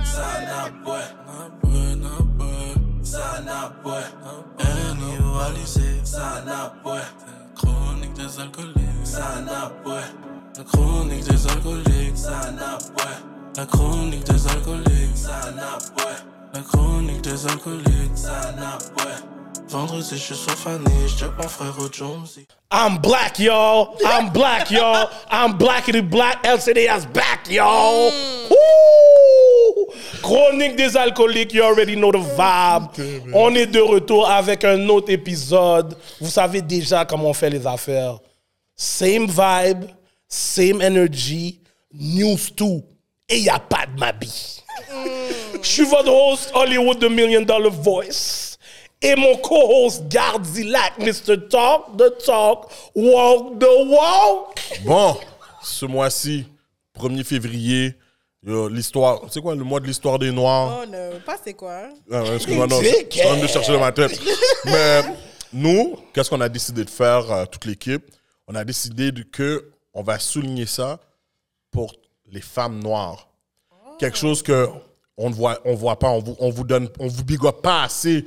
Sana boy, na boy, na boy. Sana boy, individualisé. Sana boy, chronique des alcooliques. Sana boy, la chronique des alcooliques. Sana boy, la chronique des alcooliques. Sana boy, la chronique des alcooliques. Sana boy. Vendredi, je suis sur Fanny, je frère au Jonesy. I'm black, y'all. I'm black, y'all. I'm blackity black. LCD's back, y'all. Woo! Chronique des alcooliques, you already know the vibe. On est de retour avec un autre épisode. Vous savez déjà comment on fait les affaires. Same vibe, same energy, news too. Et y a pas de mabi. Je suis votre host, Hollywood The Million Dollar Voice. Et mon co-host Gardilac, Mr. Talk the Talk, Walk the Walk. Bon, ce mois-ci, 1er février, l'histoire, c'est quoi le mois de l'histoire des Noirs? Oh non, pas c'est quoi. hein? Ah, Excuse-moi, non, je suis en train de chercher dans ma tête. Mais nous, qu'est-ce qu'on a décidé de faire, euh, toute l'équipe? On a décidé de, que on va souligner ça pour les femmes noires. Quelque chose que on ne voit, on voit pas, on vous, on vous donne, on vous bigote pas assez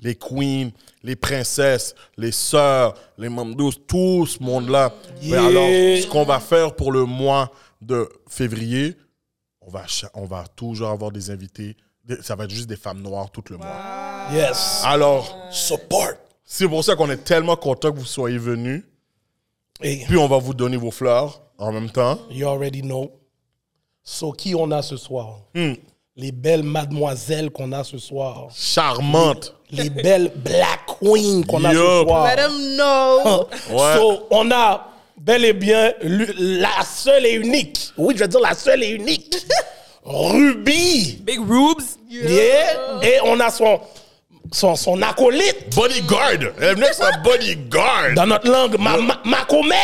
les queens, les princesses, les sœurs, les mamdous, tout ce monde-là. Mais Yeah. alors, ce qu'on va faire pour le mois de février, on va, cha- on va toujours avoir des invités. Ça va être juste des femmes noires tout le mois. Yes. Alors, Support. c'est pour ça qu'on est tellement content que vous soyez venus. Et Puis on va vous donner vos fleurs en même temps. you already know. So, qui on a ce soir? Les belles mademoiselles qu'on a ce soir. Charmante. Les belles black queens qu'on a ce soir. Let them know. Ouais. So, on a bel et bien la seule et unique. Oui, je veux dire la seule et unique. Ruby. Big Rubes. Yeah. Et on a son, son, son acolyte. Bodyguard. Elle est venue avec sa bodyguard. Dans notre langue, ma, ma, Macomet.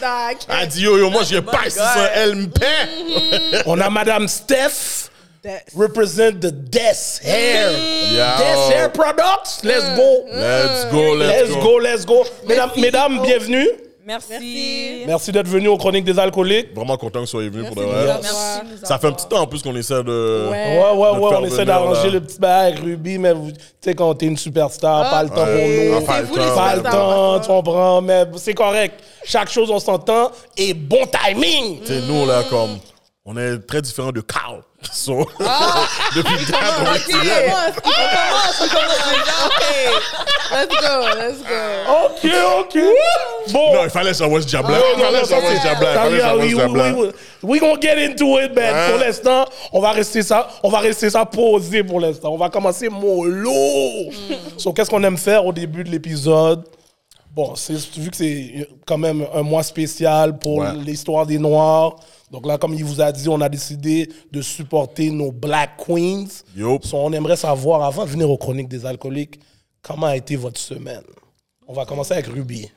Dac. Elle dit yo, yo, moi, j'ai pas ici sans elle me paie. On a Madame Steph. That- Represent the Death Hair. Yo. Death Hair Products. Let's go. Let's go, let's, Let's go, let's go. Mesdames, mesdames bienvenue. Merci. Merci d'être venus aux Chroniques des Alcooliques. Vraiment content que vous soyez venus pour de vrai. Merci Ça fait un petit temps en plus qu'on essaie de. Ouais. Ouais, ouais, de ouais, faire on essaie d'arranger le petit bail Ruby, mais tu sais, quand t'es une superstar, pas le temps pour nous. pas le vous. Pas le temps, tu comprends, mais c'est correct. Chaque chose, on s'entend et bon timing. Tu sais, nous, là, comme. On est très différents de Carl. So, Ah! depuis le temps, on est commence, on commence, on commence déjà. OK. Let's go, let's go. Ok, ok. Bon. Non, il fallait savoir ce diable-là. Non, Il fallait savoir ce diable-là. Il. We gonna get into it, man. Hein? Pour l'instant, on va rester ça, on va rester ça posé pour l'instant. On va commencer mollo. Mm. So, qu'est-ce qu'on aime faire au début de l'épisode? Bon, c'est vu que c'est quand même un mois spécial pour Ouais. l'histoire des Noirs. Donc là, comme il vous a dit, on a décidé de supporter nos Black Queens. So, on aimerait savoir, avant de venir aux chroniques des alcooliques, comment a été votre semaine? On va commencer avec Ruby.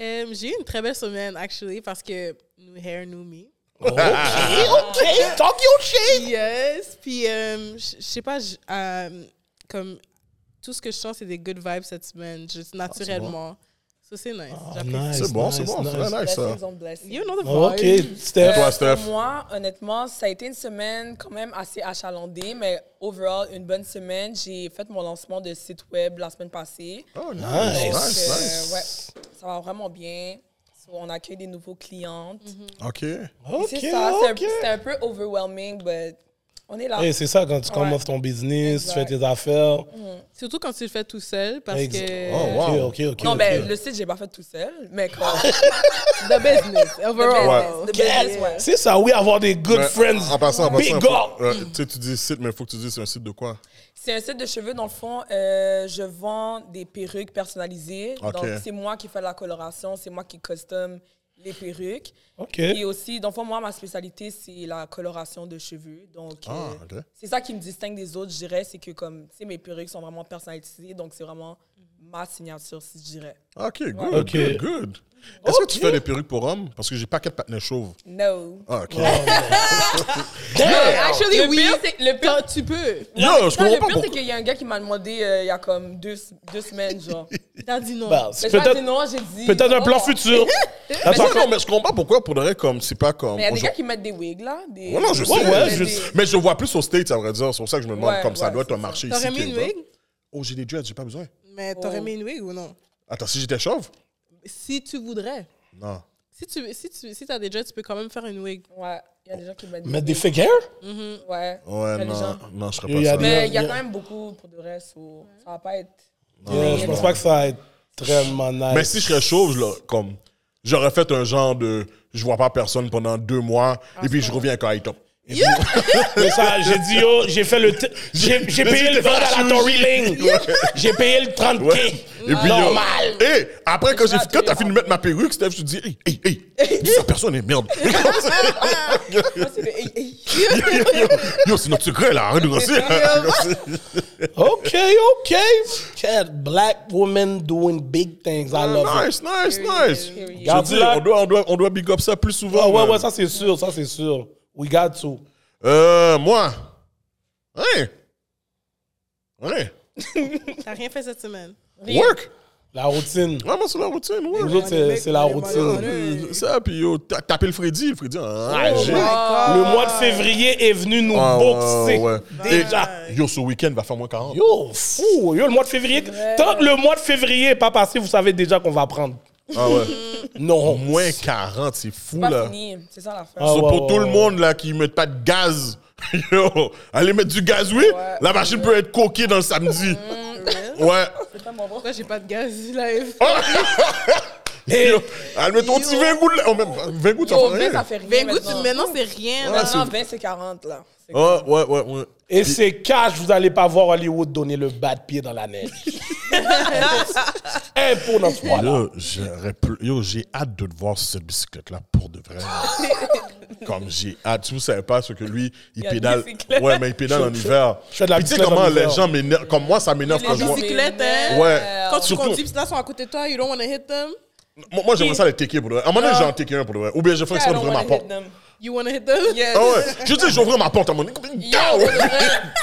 Euh, J'ai eu une très belle semaine, actually, parce que new hair, new me. OK, OK, talk your shit. Yes. Puis, euh, je sais pas, euh, comme tout ce que je sens, c'est des good vibes cette semaine, juste naturellement. Ça, c'est nice. J'apprécie. nice. C'est bon, c'est bon. C'est nice. très nice, ça. You know the Oh. OK, Steph. Toi, Euh, Steph? Pour moi, honnêtement, ça a été une semaine quand même assez achalandée, mais overall, une bonne semaine. J'ai fait mon lancement de site web la semaine passée. Oh, nice. Donc, nice, euh, nice. ouais, ça va vraiment bien. So, on accueille des nouveaux clientes. OK. Et OK, c'est ça, c'est un- un, peu overwhelming, but on est là. Hey, c'est ça, quand tu commences ton business, tu fais tes affaires. Surtout quand tu le fais tout seul, parce Ex- que... Oh, wow. OK, OK, OK. non, OK. ben, le site, j'ai pas fait tout seul, mais comme. The business, overall. The business, ouais. C'est ça, oui, avoir des good Mais, friends. En passant, en Big passant. faut- euh, Tu sais, tu dis site, mais il faut que tu dises c'est un site de quoi? C'est un site de cheveux. Dans le fond, euh, je vends des perruques personnalisées. Donc, c'est moi qui fais la coloration, c'est moi qui custom les perruques. OK. Et aussi, dans le fond, moi, ma spécialité, c'est la coloration de cheveux. Donc, Ah, euh, c'est ça qui me distingue des autres, je dirais, c'est que comme, tu sais, mes perruques sont vraiment personnalisées. Donc, c'est vraiment ma signature, si je dirais. Ok, good, Ok. good, Est-ce que tu fais des perruques pour hommes? Parce que j'ai pas quatre patins chauves. No. Ah, ok. Actually, Le oui. pire, le pire- Tu peux. Yo, je Non, le pas pire, c'est qu'il y a un gars qui m'a demandé euh, il y a comme deux, deux semaines, genre. T'as dit non. Bah, Mais c'est j'ai dit peut-être non, j'ai dit. peut-être un plan oh. futur. Attends, non, mais je comprends pas pourquoi, pour vrai, comme, c'est pas comme. Mais il y a des gars qui mettent des wigs, là. Des... Ouais, non, je sais. ouais, je des-. Mais je vois plus aux States, à vrai dire. C'est pour ça que je me demande, Ouais, comme ça doit être un marché ici. T'aurais mis une wig? Oh, j'ai des dreads, j'ai pas besoin. Mais t'aurais Oh. mis une wig ou non? Attends, si j'étais chauve? Si tu voudrais. Non. Si tu si tu si t'as des dreads, tu peux quand même faire une wig. Ouais, il y a des gens qui mettent des Mettre des fake hair? Ouais. y Ouais, des non, gens. non, je serais Il y pas ça. Mais il y a Yeah. quand même beaucoup pour de reste. so Ça va pas être. Yeah, je pense pas que ça va être très nice. Mais si je serais chauve, là, comme, j'aurais fait un genre de, je vois pas personne pendant deux mois, et puis je reviens quand il top. Mais ça, j'ai dit, yo, j'ai fait le. t- J'ai j'ai payé le vent à la Tory Lane. J'ai payé le 30K. Ouais. Et puis, Normal. yo, hey, après, quand quand t'as fini de mettre ma perruque, Steph, je te dis, hey, hey, hey, dis ça, personne est merde. Yo, yo, c'est notre secret, là, arrête de gosser. OK, OK. Cat, black woman doing big things. I love it. Nice, nice, nice. Je dis, on doit, on, doit, on doit big up ça plus souvent. Ah ouais, man. ouais, ça c'est sûr, ça c'est sûr. We got to. Euh, moi. Hein? Ouais. T'as rien fait cette semaine. Work. La routine. Ouais, moi, c'est la routine, ouais. Nous autres, c'est c'est la routine. Ça, puis yo, t'as tapé le Freddy. Le Freddy, ah, Oh. Le mois de février est venu nous Ah, boxer. Déjà. yo, ce week-end va faire moins 40. Yo, fou. Yo, le mois de février. Tant que le mois de février n'est pas passé, vous savez déjà qu'on va prendre. Ah ouais. Non. Moins 40, c'est fou, là. C'est ça l'affaire. Ah, So, ouais, pour tout le monde là qui met pas de gaz, yo, allez mettre du gaz, oui. La machine peut être coquée dans le samedi. Ouais. C'est pas mon Pourquoi j'ai pas de gaz live? Yo, allez mettre ton petit 20 gouttes là. Oh, même 20 gouttes, ça Yo, fait 20, rien. ça fait rien. 20 gouttes, maintenant. maintenant c'est rien. Ouais, là. c'est- Maintenant, 20, c'est 40, là. C'est- Ah, ouais, ouais, ouais. Et c'est cash, vous allez pas voir Hollywood donner le bas de pied dans la neige. Impôt dans ce froid-là. Yo, j'aurais pu- Yo, j'ai hâte de te voir sur cette bicyclette-là pour de vrai. Comme j'ai hâte. Si vous savez pas ce que lui, il y a une pédale. bicyclette. Ouais, mais il pédale en hiver. je fais de la Puis tu sais bicyclette comment en les hiver. gens m'énervent. Comme moi, ça m'énerve quand je vois. bicyclettes, hein? Ouais. Quand tu Surtout- conduis, puis là, ils sont à côté de toi, you don't want to hit them. Moi, moi, j'aimerais ça les taker pour de vrai. À un moment donné, j'ai en taker un pour de vrai. Ou bien je fais I exprès don't d'ouvrir ma wanna porte. hit them. You want to hit them? Yes. Ah ouais. Je dis, j'ouvre ma porte à. Yo, de vrai.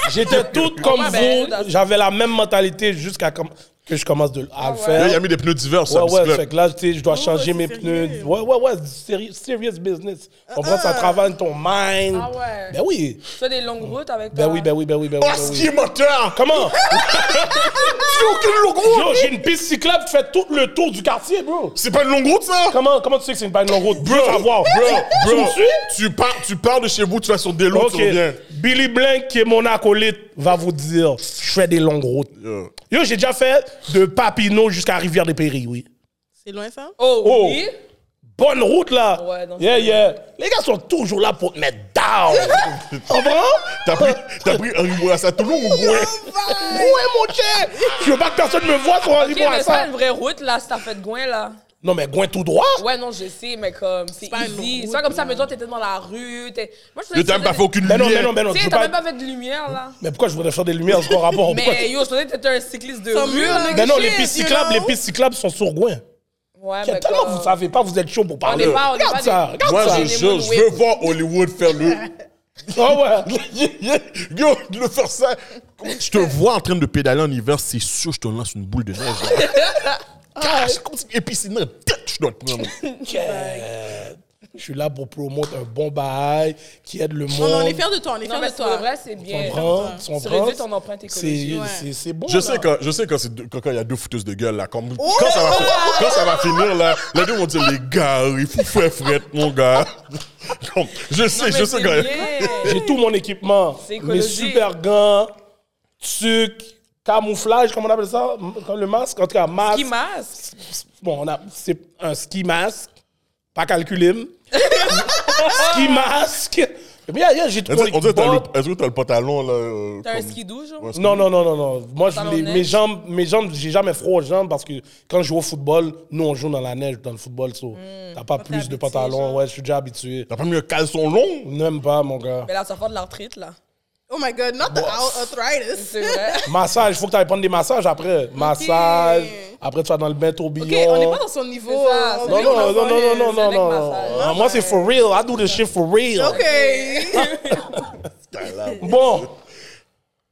J'étais toute comme vous. J'avais la même mentalité jusqu'à com- que je commence de, à le Là, faire. il a mis des pneus d'hiver sur Ouais, ouais, fait que là, tu sais, je dois changer c'est mes sérieux. pneus. Ouais, ouais, ouais, seri- serious business. Comprends, ça travaille ton mind. Ah ouais. Ben oui. Tu fais des longues routes avec Ben oui, ben oui, ben oui, ben oui. Oh, ben oui. ski moteur! Comment? C'est aucune longue route! J'ai une piste cyclable qui fait tout le tour du quartier, bro. C'est pas une longue route, ça? Comment, comment tu sais que c'est une pas une longue route? Bro, Bro, savoir. bro, Tu me suis? Tu pars, tu pars de chez vous, tu vas sur des Ok. tu reviens. Billy Blank, qui est mon acolyte, va vous dire, je fais des longues routes. Yo. J'ai déjà fait de Papineau jusqu'à Rivière-des-Péris, oui. C'est loin ça? Oh, Oh. oui. Bonne route, là. Ouais, donc yeah, yeah. Les gars sont toujours là pour te mettre down. Comprends? T'as pris, t'as pris un ribot à sa Toulon ou Gouin? Ouais, mon cher. Je veux pas que personne me voie sur un ribot à mais c'est pas ça. une vraie route, là, si t'as fait de Gouin, là. Non, mais Gouin tout droit. Ouais, non, je sais, mais comme, c'est pas easy. C'est pas comme ça, mais toi, t'étais dans la rue. t'es- Moi, je Mais t'as même pas fait aucune Mais non, lumière. mais non, mais non. Sais, peux t'as même pas fait de lumière, là. Mais pourquoi je voudrais faire des lumières sur rapport? Pourquoi Mais yo, je pensais que t'étais un cycliste de rue, Mais non, les pistes you cyclables, les pistes cyclables sont sur Gouin. Ouais, mais Tellement vous savez pas, vous êtes chaud pour On parler. n'est pas, on n'est regarde pas ça, regarde Moi, je veux voir Hollywood faire le. Ah ouais. Yo, de le faire ça. Je te vois en train de pédaler en hiver, c'est sûr, je te lance une boule de neige. Cache, comme si- Et puis sinon, je dois te prendre. Yeah. Je suis là pour promouvoir un bon bail qui aide le monde. Non, non, on est fiers de toi, on est fiers de toi. vrai, c'est bien. comprends? réduis ton empreinte C'est écologique. C'est- c'est bon. Je là. sais quand, je sais deux- quand quand il y a deux fouteuses de gueule là, comme, quand, ça va, quand ça va finir là, les deux vont dire les gars, il faut faire fret mon gars. Je sais, Non, je sais quand bien. J'ai tout mon équipement. Mes super gants, tuc, camouflage, comment on appelle ça? Comme le masque, en tout cas, masque. Qui masse? Bon, on a, c'est un ski masque, pas calculé. ski masque. Mais yeah, yeah, j'ai le- Est-ce que t'as le pantalon là euh, T'as un skidoo, genre? Ouais, Non, non, non, non, non. Moi, les- mes jambes, mes jambes, j'ai jamais froid aux jambes parce que quand je joue au football, nous, on joue dans la neige dans le football. so, T'as pas plus de pantalon. genre. Ouais, je suis déjà habitué. T'as pas mis un caleçon long? Même pas, mon gars. Mais là, ça faire de l'arthrite, là. Oh my god, not the arthritis. Massage, il faut que tu ailles prendre des massages après. Massage. Après, tu vas dans le bain tourbillon. Ok, on n'est pas dans son niveau. Non, non, non, non, non, non, non, Moi, c'est for real. I do this shit for real. Ok. Bon.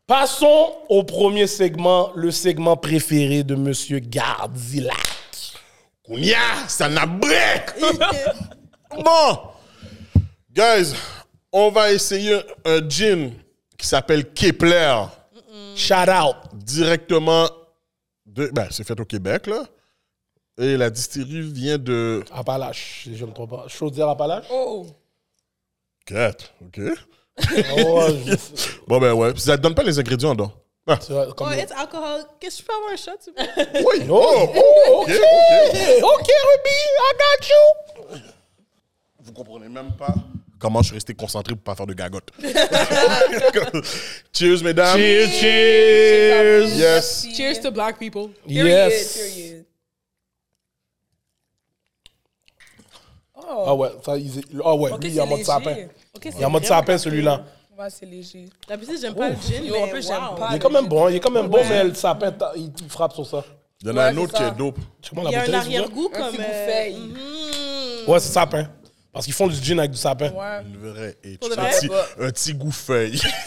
Passons au premier segment, le segment préféré de Monsieur Gardilac. Kounia, ça n'a break. bon, guys, on va essayer un gin qui s'appelle Kepler, Shout out. directement de. Ben, c'est fait au Québec, là. Et la distillerie vient de. Appalache, si je ne me trompe pas. Chaudière Appalache? Oh. Quatre, ok. Oh, je- Bon, ben ouais. Ça te donne pas les ingrédients, donc. Ah, c'est vrai, comme- Oh, it's alcohol. Qu'est-ce que je peux avoir un shot, s'il vous plaît? oui. Oh, oh, ok, ok. Ok, Ruby, I got you. Vous comprenez même pas comment je suis resté concentré pour pas faire de gagotte. cheers, mesdames. Cheers, cheers. Yes. Cheers to black people. Period, Yes. period. Ah ouais, ça, il- ah ouais, Ok, lui, il est en mode sapin. Il est en mode sapin, celui-là. Ouais, c'est léger. D'habitude, j'aime pas le gin, Yo, en mais plus, j'aime wow. pas. Il est quand même bon, il est quand même bon, mais le sapin, il, frappe sur ça. Il y en a un autre qui est dope. Il y a un arrière-goût Un comme... euh, feuille. mhm. Ouais, c'est sapin. Parce qu'ils font du gin avec du sapin. Ouais. Une vraie et un, vrai? petit, un petit goût feuille.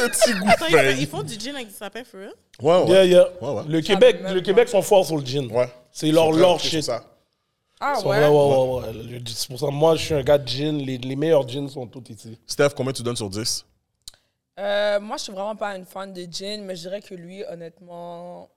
un petit goût Attends, ils font- ils feuille. font du gin avec du sapin, for real? Ouais, ouais. Yeah, yeah. Ouais, ouais. Le Québec, le. Québec sont forts sur le gin. Ouais. C'est leur, leur shit. ça. Ah ouais? ouais, ouais, ouais, ouais. Le- C'est pour ça que moi, je suis un gars de gin. Les, les meilleurs gins sont tous ici. Steph, combien tu donnes sur 10? Euh, moi, je suis vraiment pas une fan de gin, mais je dirais que lui, honnêtement,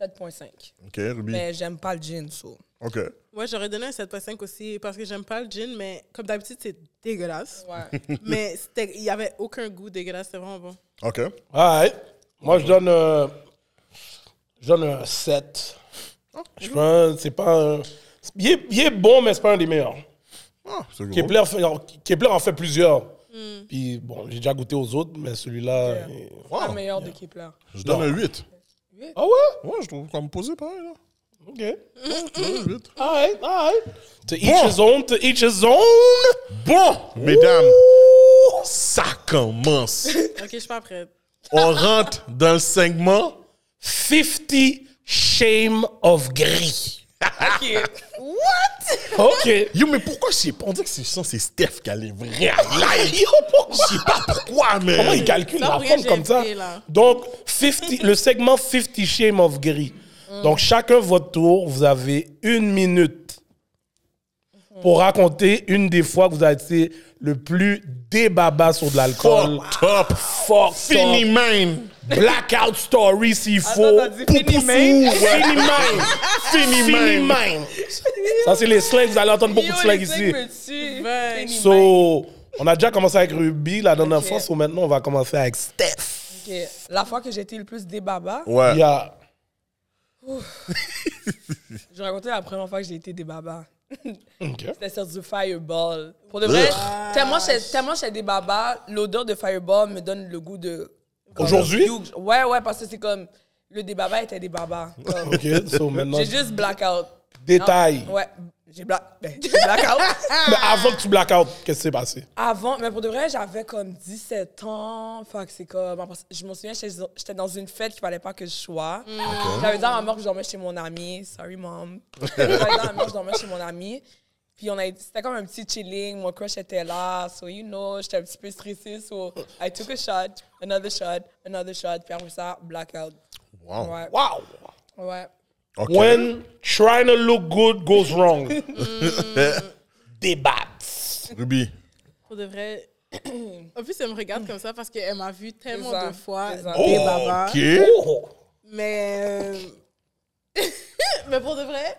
7.5. Ok, Ruby. Mais j'aime pas le gin, so. Ok. Ouais, j'aurais donné un 7.5 aussi parce que j'aime pas le gin, mais comme d'habitude, c'est dégueulasse. Ouais. mais c'était- il y avait aucun goût dégueulasse, c'était vraiment bon. Ok. Ouais. Moi, je donne, euh, je donne un 7. Je pense, c'est pas un. Il est, il est bon, mais c'est pas un des meilleurs. Ah, c'est. Kepler, fait- Kepler en fait plusieurs. Puis bon, j'ai déjà goûté aux autres, mais celui-là. il- Pas le meilleur de Kepler. Je donne un 8. Ah ouais? Ouais, je trouve qu'on me posait pareil, là. Ok. Je donne un 8. Alright, alright. To each Bon. his own, to each his own. Bon, mesdames, ça commence. Ok, je suis pas prête. On rentre dans le segment. 50 Shame of Gris. OK. Yo, mais pourquoi je sais pas? On dirait que c'est ça, c'est Steph qui a les vrais. Yo, pourquoi? Je sais pas pourquoi, mais. Comment il calcule la forme comme ça? là. Donc, 50, le segment 50 Shame of Gris. Donc, chacun votre tour, vous avez une minute pour raconter une des fois que vous avez été le plus débaba sur de l'alcool. Fuck top. Fuck Fini, up. man. Blackout story s'il faut. t'as dit fini, man? Fini man. Fini. Ça, c'est les slangs. Vous allez entendre beaucoup de Yo, slangs les ici. man. So, on a déjà commencé avec Ruby la dernière Ok. fois. So, maintenant, on va commencer avec Steph. Ok. La fois que j'ai été le plus débaba, Ouais. Il y a... je raconter la première fois que j'ai été débaba. OK. C'était sur du Fireball. Pour de vrai, tellement j'étais tellement j'étais des babas, l'odeur de Fireball me donne le goût de. Aujourd'hui? Ouais, ouais, parce que c'est comme. Le débaba était des babas. Comme, OK, so maintenant, J'ai juste blackout. détail. Non, Ouais, j'ai black, ben, j'ai blackout. Mais avant que tu blackout, qu'est-ce qui s'est passé? Avant, mais pour de vrai, j'avais comme 17 ans. Fait que c'est comme. Je me souviens, j'étais dans une fête qu'il fallait pas que je sois. J'avais dit à ma mère que je dormais chez mon ami. Sorry, mom. J'avais dit à ma mère que je dormais chez mon ami. Puis on a c'était comme un petit chilling. Mon crush était là. So, you know, j'étais un petit peu stressée. So, I took a shot, another shot, another shot. Puis après ça, blackout. Wow. Ouais. Wow! Ouais. When trying to look good goes wrong. Débat. Ruby. Pour de vrai. En plus, elle me regarde comme ça parce qu'elle m'a vu tellement ça, de fois. Ok. Oh! Mais. euh, mais pour de vrai,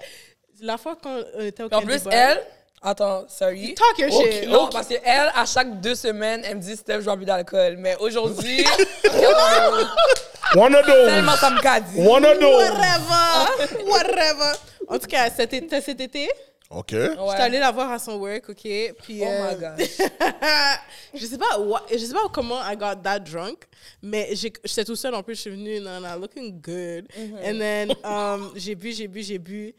la fois qu'on était au Puis en plus, elle. Attends, sorry. Talk your shit. Non, parce qu'elle, à chaque deux semaines, elle me dit Steph, je bois plus d'alcool. Mais aujourd'hui, One of tellement those. ça me. One of those. Whatever! Whatever! En tout cas, cet été, cet été? Ok. Ouais. j'étais allée la voir à son work, OK? Puis, Oh euh, my gosh. je sais pas what- je sais pas comment I got that drunk, mais j'étais tout seul en plus, je suis venue, non, non, looking good. Mm-hmm. And then, um, j'ai bu, j'ai bu, j'ai bu.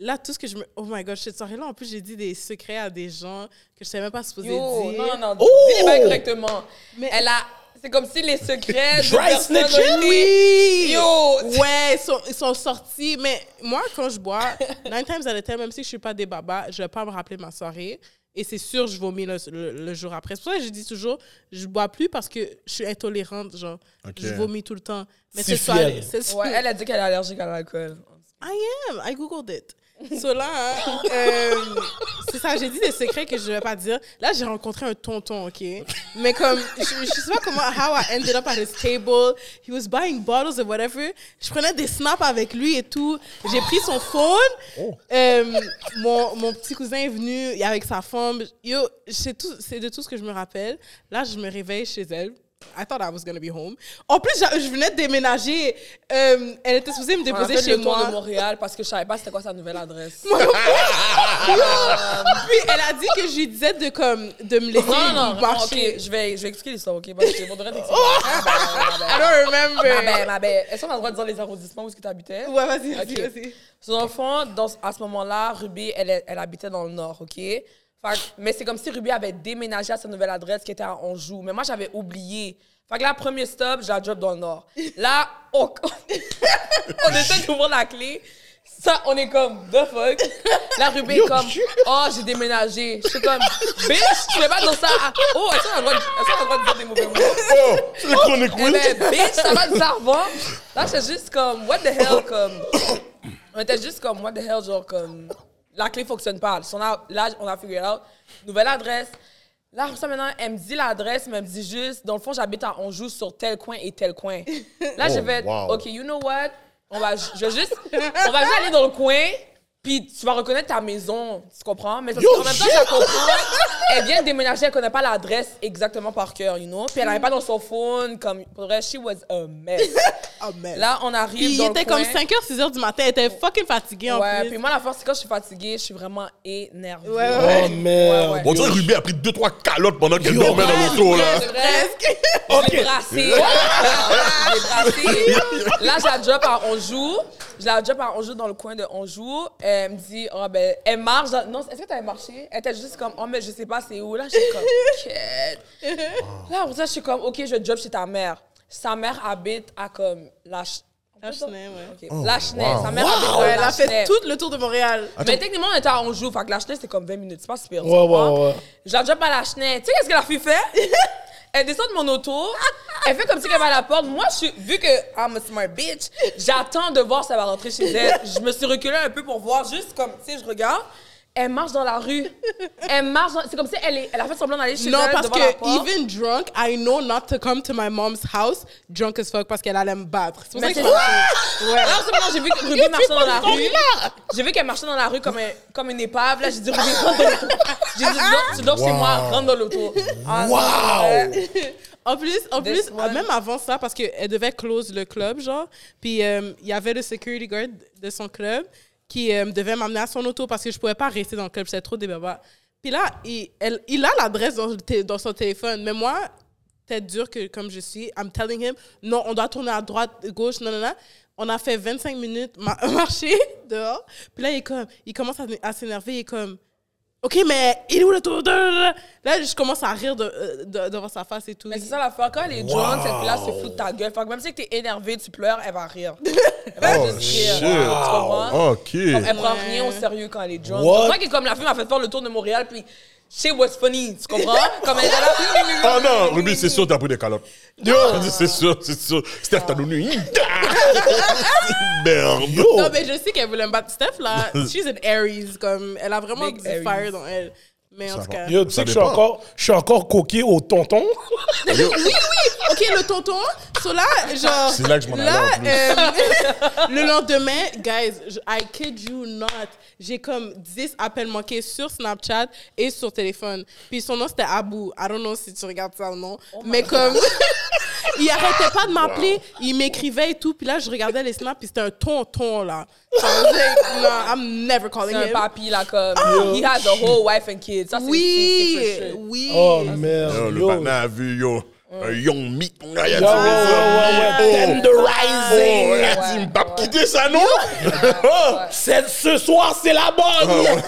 Là, tout ce que je me. Oh my god, cette soirée-là, en plus, j'ai dit des secrets à des gens que je savais même pas supposé Yo, dire. non, non, Oh! dis les bails correctement. Mais- Elle a. C'est comme si les secrets. Dry snitching? Oui! Yo! Ouais, ils sont, ils sont sortis. Mais moi, quand je bois, nine times out of ten, même si je suis pas des babas, je vais pas me rappeler ma soirée. Et c'est sûr, je vomis le, le- le jour après. C'est pour ça que je dis toujours, je bois plus parce que je suis intolérante. Genre, je vomis tout le temps. Mais fiel. cette Ouais, elle a dit qu'elle est allergique à l'alcool. I am. I googled it. So là, hein, euh, c'est ça, j'ai dit des secrets que je vais pas dire. Là, j'ai rencontré un tonton, OK? Mais comme, je, je sais pas comment, how I ended up at his table. He was buying bottles or whatever. Je prenais des snaps avec lui et tout. J'ai pris son phone. Euh, mon, mon petit cousin est venu avec sa femme. Yo, c'est de tout ce que je me rappelle. Là, je me réveille chez elle. I thought I was gonna be home. En plus, je venais de déménager. Euh, elle était supposée me déposer chez le tour moi. de Montréal parce que je savais pas c'était quoi sa nouvelle adresse. Puis elle a dit que je lui disais de, comme, de me laisser Non, non, non, marcher. ok, je vais, je vais expliquer l'histoire, ok? Parce que faudrait t'expliquer. I don't remember. Ma belle, ma belle. Est-ce qu'on a le droit de dire les arrondissements où est-ce que tu habitais? Ouais, vas-y, vas-y, Ok. vas-y. Son enfant, dans, à ce moment-là, Ruby, elle, elle habitait dans le nord, OK? Fait mais c'est comme si Ruby avait déménagé à sa nouvelle adresse qui était à Anjou. Mais moi, j'avais oublié. Fait que là, premier stop, je la drop dans le nord. Là, on, on essaie d'ouvrir la clé. Ça, on est comme, the fuck? Là, Ruby est comme, oh, j'ai déménagé. Je suis comme, bitch, tu peux pas dire ça. à- Oh, est-ce qu'on a le droit de- dire des mauvais mots? Oh, c'est le chronique Eh Will. ben, bitch, ça va nous avant. Là, j'étais juste comme, what the hell, comme. On était juste comme, what the hell, genre, comme. La clé fonctionne pas. On a- là, on a figure out. Nouvelle adresse. Là, ça, maintenant, elle me dit l'adresse, mais elle me dit juste, dans le fond, j'habite à Anjou sur tel coin et tel coin. Là, Oh, je vais, wow. OK, you know what? On va, je vais juste, on va juste aller dans le coin, puis tu vas reconnaître ta maison, tu comprends? Mais parce Yo, qu'en même temps, je la comprends. Elle vient de déménager, elle connaît pas l'adresse exactement par cœur, you know? Puis elle avait pas dans son phone, comme, pour vrai, she was a mess. Oh, man. Là, on arrive Puis il était le coin. comme 5h, 6h du matin. Elle était fucking fatiguée en Ouais, plus. puis moi, la force, c'est quand je suis fatiguée, je suis vraiment énervée. Ouais, ouais. Oh, merde. ouais. On dirait que Ruby a pris deux, trois calottes pendant qu'elle dormait dans l'auto, là. C'est vrai. Je l'ai brassée. Je l'ai brassée. Là, je la drop à Anjou. Je la drop à Anjou dans le coin de Anjou. Elle me dit, oh, ben, elle marche. dans- Non, est-ce que tu avais marché? Elle était juste comme, oh, mais je sais pas c'est où. Là, je suis comme, Quête. Là, pour ça, je suis comme, OK, je drop chez ta mère. Sa mère habite à comme la. Ch- Lachenay, ouais. Ok. Lachenay. wow. Sa mère habite à Ouais, elle a fait tout le tour de Montréal. Mais techniquement, on était à Anjou. Fait que Lachenay, c'était comme 20 minutes. C'est pas super. Ouais, ouais, ouais. Je la drop à Lachenay. Tu sais qu'est-ce que la fille fait? Elle descend de mon auto. Elle fait comme si elle va à la porte. Moi, vu que I'm a smart bitch, j'attends de voir si elle va rentrer chez elle. Je me suis reculée un peu pour voir, juste comme, tu sais, je regarde. Elle marche dans la rue. Elle marche dans... C'est comme si elle, est... elle a fait semblant d'aller chez Non, elle parce devant la que even drunk, I know not to come to my mom's house drunk as fuck parce qu'elle allait me battre. C'est pour ça que. Ouais. Là, j'ai vu que Ruby marchait dans la rue. J'ai vu qu'elle marchait dans la rue comme, un- comme une épave. Là, j'ai dit, Ruby, rentre dans l'auto. J'ai dit, non, tu dors chez moi, rentre dans l'auto. Ah, non, ouais. En plus, en This plus one. même avant ça, parce qu'elle devait close le club, genre, puis euh, il y avait le security guard de son club qui euh, devait m'amener à son auto parce que je pouvais pas rester dans le club, c'était trop des babas. Puis là, il, elle- il a l'adresse dans, son téléphone, mais moi, tête dure que comme je suis, I'm telling him, non, on doit tourner à droite, gauche, non, non, non. On a fait 25 minutes ma- marcher dehors. Puis là, il, est comme, il commence à, à s'énerver. Il est comme, OK, mais il est où le tour? Là, je commence à rire de, euh, de- devant sa face et tout. Mais c'est ça l'affaire. Quand elle est drunk, cette fille-là se fout de ta gueule. Fait que même si t'es énervé, tu pleures, elle va rire. Oh, shit. Elle prend Ouais. rien au sérieux quand elle est drunk. What? C'est vrai que comme la fille m'a fait faire le tour de Montréal, puis shit was funny, tu comprends? Comme elle était là. Ah non, Ruby, c'est sûr, t'as pris des calottes. C'est sûr, c'est sûr. Steph t'a donné une. Merde. Non, mais je sais qu'elle voulait me battre. Steph, là, she's an Aries. Comme, elle a vraiment Big du Aries. fire dans elle. Mais en tout cas. Yo, tu sais que je suis encore, je suis encore coqué au tonton. Oui, oui. OK, le tonton. So là, genre. C'est là que je m'en Là, euh, le lendemain, guys, I kid you not. J'ai comme 10 appels manqués sur Snapchat et sur téléphone. Puis son nom, c'était Abou. I don't know si tu regardes ça ou non. Oh mais comme. il arrêtait pas de m'appeler. Il m'écrivait et tout. Puis là, je regardais les snaps. Puis c'était un tonton, là. So like, nah, I'm never calling C'est un him. papy, là, comme. He has a whole wife and kids. Ça, Oui, c'est- c'est oui. Oh merde. Yo, le Yo. partenaire a vu, yo. Un young meat. Il a dit, Ouais, ouais, ouais, ouais, Tenderizing. Oh, il a dit, ouais. quitté ça, non? C'est- Ce soir, c'est la bonne.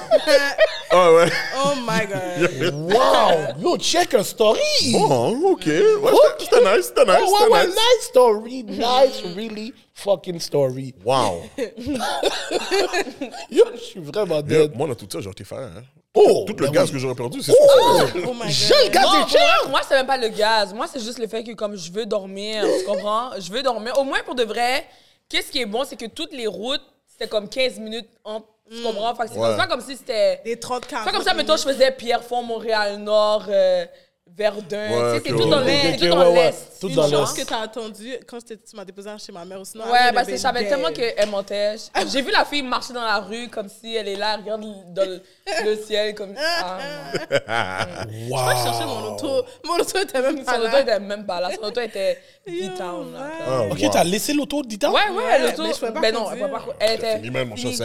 Ah ouais. Oh my god. Wow. Yo, check a story. Bon, ok. Ouais, c'était nice, c'était nice, Oh, ouais, nice. nice story. Nice, really fucking story. Wow. Yo, je suis vraiment Yo, dead. Moi, dans tout ça, j'aurais été fan. Hein. Oh, Tout le gaz oui. que j'aurais perdu, c'est sûr. ça. Oh my J'ai le god. gaz Non, cher. vrai, moi, c'est même pas le gaz. Moi, c'est juste le fait que, comme je veux dormir, tu comprends? Je veux dormir. Au moins, pour de vrai, qu'est-ce qui est bon, c'est que toutes les routes, c'était comme 15 minutes entre. Tu comprends? Fait que c'est Ouais. comme si c'était. Des 30 C'est pas comme ça, mettons, je faisais Pierrefonds, Montréal-Nord, euh, Verdun. Ouais, tu sais, c'est tout dans l'Est. tout dans ouais. l'Est. Tout Une dans chance l'Est. que t'as attendu quand tu m'as déposé chez ma mère. Sinon, I Ouais, parce que je savais tellement qu'elle mentait. J'ai vu la fille marcher dans la rue comme si elle est là, elle regarde dans le, le ciel comme. Ah. Wow. Je cherchais mon auto. Mon auto était même pas Son auto là. était même pas là. Son auto était D-Town. là. Ah, Ok, wow. t'as laissé l'auto dit Ouais, ouais, l'auto. je Ben non, elle pouvait pas co- Elle était. Fini même, mon chat, finie.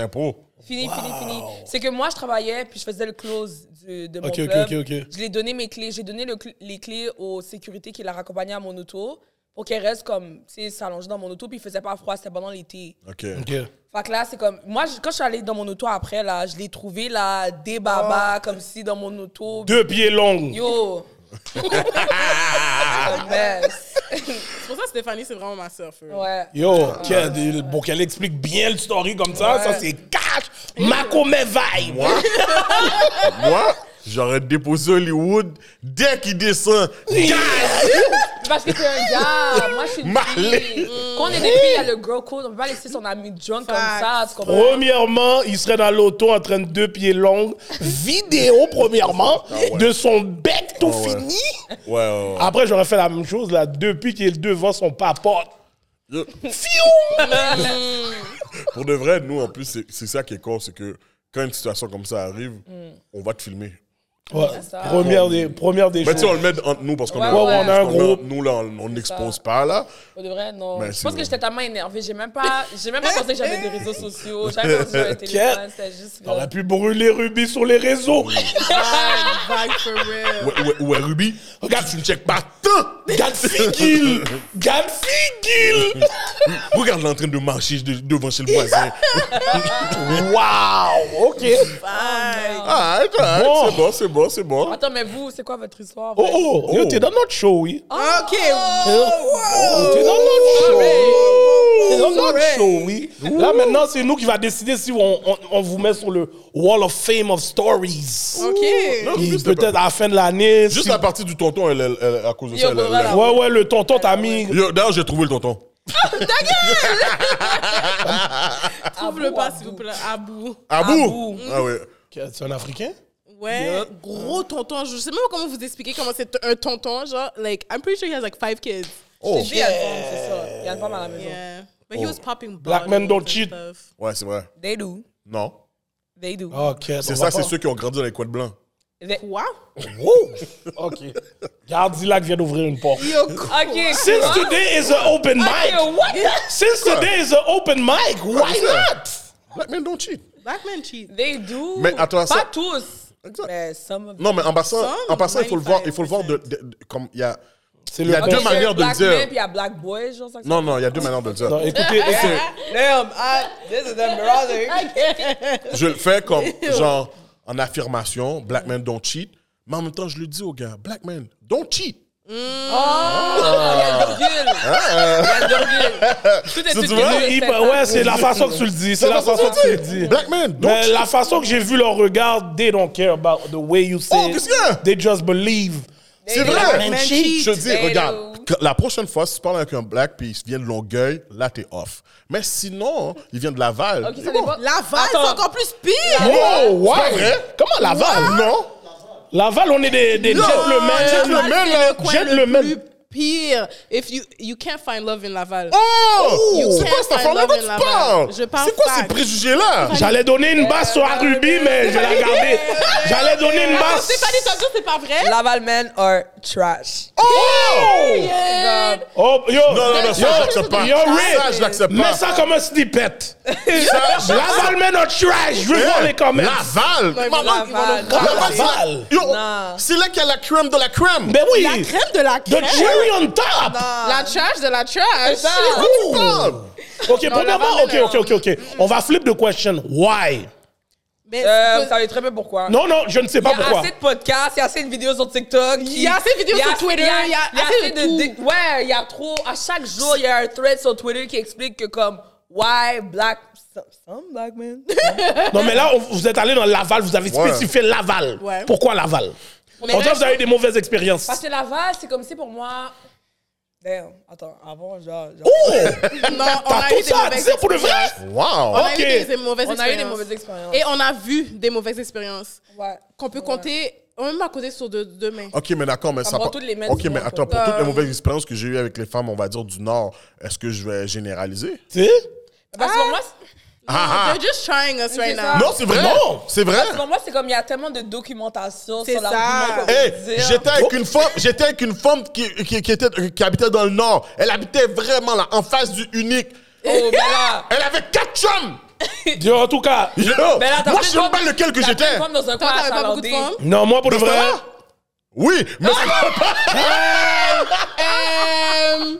Fini, fini, fini. C'est que moi, je travaillais, puis je faisais le close du- de mon Ok, ok, club. ok, ok. Je lui ai donné mes clés. J'ai donné le cl- les clés aux sécurités qui la raccompagnaient à mon auto pour qu'elle reste comme, tu sais, s'allonger dans mon auto, puis il faisait pas froid, c'était pendant l'été. Ok. Ok. Fait que là, c'est comme. Moi, je- quand je suis allée dans mon auto après, là, je l'ai trouvé, là, des babas, comme si dans mon auto. Deux pieds longs. Yo! C'est pour ça que Stéphanie, c'est vraiment ma soeur. feu. Ouais. Yo, qu'elle- bon, explique bien le story comme ça, ça c'est cash. Vibe. Moi, moi? J'aurais déposé Hollywood dès qu'il descend. Gaz! Parce que c'est un gars. Moi, je suis une. Quand on est des filles, il y a le girl code. On peut pas laisser son ami drunk comme ça. Tu comprends? Premièrement, il serait dans l'auto en train de deux pieds longs. Vidéo, premièrement, de son bec tout Ah ouais. fini. Ouais, ouais, ouais. Après, j'aurais fait la même chose, là, depuis qu'il est devant son papote. Fiou! Pour de vrai, nous, en plus, c'est c'est ça qui est con, c'est que quand une situation comme ça arrive, on va te filmer. Ouais, première des, première des Mais tu sais, on choses. le met entre nous parce qu'on Ouais, est- ouais, on a un groupe. Nous, là, on on n'expose pas, là. Pour de vrai, non. Ben, je pense vrai. que j'étais tellement énervée. J'ai même pas, j'ai même pas pensé que j'avais des réseaux sociaux. J'avais pas pensé que j'avais un téléphone. C'était juste. T'aurais comme- pu brûler Ruby sur les réseaux. For real. Ouais, ouais, ouais, Ruby, regarde, tu ne checkes pas tant. Gad Figil! Gad Figil! Regarde, elle est en train de marcher de- devant chez le voisin. Wow! OK. Ah, attends, Bon. c'est bon, c'est bon, c'est bon. Attends, mais vous, c'est quoi votre histoire? Oh, oh, yo, t'es dans notre show, oui. Ok. Oh, T'es dans notre show. T'es dans notre show, oui. Là, maintenant, c'est nous qui va décider si on, on, on vous met sur le Wall of Fame of Stories. Ok. Peut-être à la fin de l'année. Juste si- la partie du tonton, elle, elle- elle- à cause de Yo, ça, elle, elle- voilà. Ouais, ouais, le tonton t'a mis. Yo, D'ailleurs, j'ai trouvé le tonton. Trouve-le pas, s'il vous plaît. Abou. Abou! Ah ouais. C'est un Africain? Ouais. Gros tonton. Je sais même pas comment vous expliquer comment c'est un tonton. Genre, like, I'm pretty sure he has like five kids. Oh, J'ai dit, il y a une femme, c'est ça. Il y a femme à la maison. Yeah. But he was popping Black men don't cheat. stuff. ouais, c'est vrai. They do. Non. They do. OK. C'est ça, c'est ceux qui ont grandi dans les coins de blanc. They- Wow. OK. Gardilac vient d'ouvrir une porte. Yo, Ok. Since quoi? today is an open mic. What? Since today is an open mic, why not? Black men don't cheat. Black men cheat. They do. Mais attends, pas ça- tous. Exact. Mais some of Non, mais en passant, Some, en passant il faut le voir, il faut le voir 95%. de, de- de- comme il y a. Il y a deux manières de le dire. men, puis il y a black boys, genre ça. Non, non, il y a deux manières de le dire. Non, écoutez, embarrassing. Je le fais comme, genre, en affirmation, black men don't cheat. Mais en même temps, je le dis aux gars, black men don't cheat. Oh, il y a une virgule. Il y a est Il- ouais, c'est la façon que tu le dis. C'est la façon que tu le dis. Black men don't Mais la façon que j'ai vu leur regard, they don't care about the way you say Oh, qu'est-ce qu'il y a? They just believe. C'est vrai. Cheat. Je te dis, regarde, que la prochaine fois, si tu parles avec un black puis il vient de Longueuil, là, t'es off. Mais sinon, il vient de Laval. Ok, ça bon. Laval, c'est encore plus pire. Oh, ouais. Comment Laval? Non. Laval, on est des, des gentlemen. c'est le plus pire. If you, you can't find love in Laval. Oh! You C'est can't quoi cette find affaire-là love dont in tu Laval. parles? Je parle C'est quoi ces préjugés-là? J'allais donner une basse sur Ruby, mais je l'ai gardée. J'allais donner une basse. Stéphanie, t'as dit c'est pas vrai? Laval men are trash. Oh! Oh, yo! Non, non, non, ça, yo, j'accepte pas. Yo, Ça, je l'accepte pas. Mets ça comme un snippet. Laval met notre trash. Je veux voir les comments. Laval. Laval. Laval, c'est la- Laval. Yo, c'est là qu'il y a la crème de la crème. Ben oui. La crème de la The crème. Cherry on top. La trash de la trash. Ouh. Ok, premièrement, ok, ok, ok, ok. On va flip the question. Why? Mais Euh, vous savez très bien pourquoi. Non, non, je ne sais Il y pas a pourquoi. assez de podcasts, il y a assez de vidéos sur TikTok. Il y a assez de vidéos il y a sur Twitter, il y a assez de tout. Ouais, il y a trop. À chaque jour, il y a un thread sur Twitter qui explique que comme why black some, some black men? Non, mais là, on- vous êtes allé dans Laval, vous avez Ouais. spécifié Laval. Ouais. Pourquoi Laval? On que vous avez eu des mauvaises expériences. Parce que Laval, c'est comme si pour moi. Damn, attends, avant, genre. genre- Oh! non, on T'as a tout eu des ça à mauvaises dire pour le vrai? expériences. Wow. On a Ok. eu des, des mauvaises On a eu des expériences. mauvaises expériences. Et on a vu des mauvaises expériences Ouais. qu'on peut Ouais. compter, même à côté sur deux, deux mains. Ok, mais d'accord, mais ça. va pas- toutes les mettre Ok, mais attends, pour toutes les mauvaises expériences que j'ai eues avec les femmes, on va dire du Nord, est-ce que je vais généraliser? Tu sais? Parce que pour moi, Ah, They're just trying us right now. Non, c'est vrai. Non. C'est vrai. parce que pour moi, c'est comme il y a tellement de documentation C'est sur ça. l'argument qu'on Hey, dire. j'étais avec une femme, j'étais avec une femme qui, qui, qui était, qui habitait dans le Nord. Elle habitait vraiment là, en face du unique. Oh, mais là. Elle avait quatre chums. Yo, en tout cas, Yo, Mais là, t'as moi, je sais même pas lequel que t'as pris j'étais. une femme dans un Toi, coin t'avais pas beaucoup de femmes? non, moi, pour de Dans ce vrai, temps-là? Oui, mais Euh,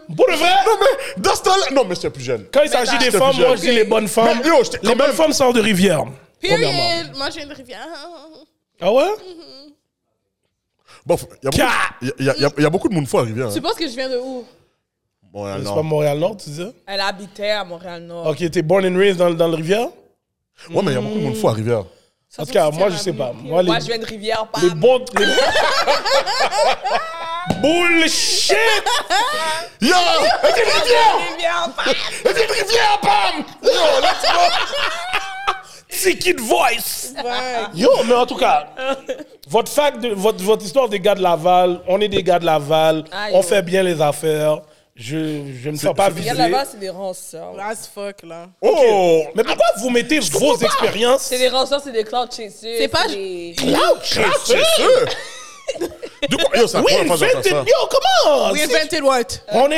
pour de vrai, non, mais dans ce temps-là, non, mais j'étais plus jeune. quand il s'agit des femmes, moi, je dis les bonnes femmes. Mais yo, j'étais Les bonnes femmes sortent de rivière. Premièrement. period. Moi, j'ai une rivière. Ah ouais? Bon, il y, a beaucoup- Ka- il y, a- il y a- il y a- il y a beaucoup de monde fort arrivé. Hein. Tu penses que je viens de où? Bon, C'est non. pas Montréal-Nord, tu disais? Elle habitait à Montréal-Nord. Ok, t'es born and raised dans, dans le rivière? Ouais, mais il y a beaucoup de monde fort arrivé. En tout cas, moi, je sais pas. Moi, les, Moi, je viens de Rivière. bam. les bons... Les... Bullshit! Yo! Elle dit rivière! Elle dit rivière, bam! Yo, let's go! De voice! Ouais. Yo, mais en tout cas, votre, fact de, votre, votre histoire des gars de Laval, on est des gars de Laval, Aïe, on fait bien les affaires. Je, je ne sens pas visé. Regarde là-bas, c'est des ranceurs. As fuck, là. Oh! Mais pourquoi vous mettez vos expériences? C'est des ranceurs, c'est des cloud chasers. C'est pas- des- Cloud C'est chaser? sûr! Du coup, yo, Oui, invented. ça? Yo, comment? We invented what? On, a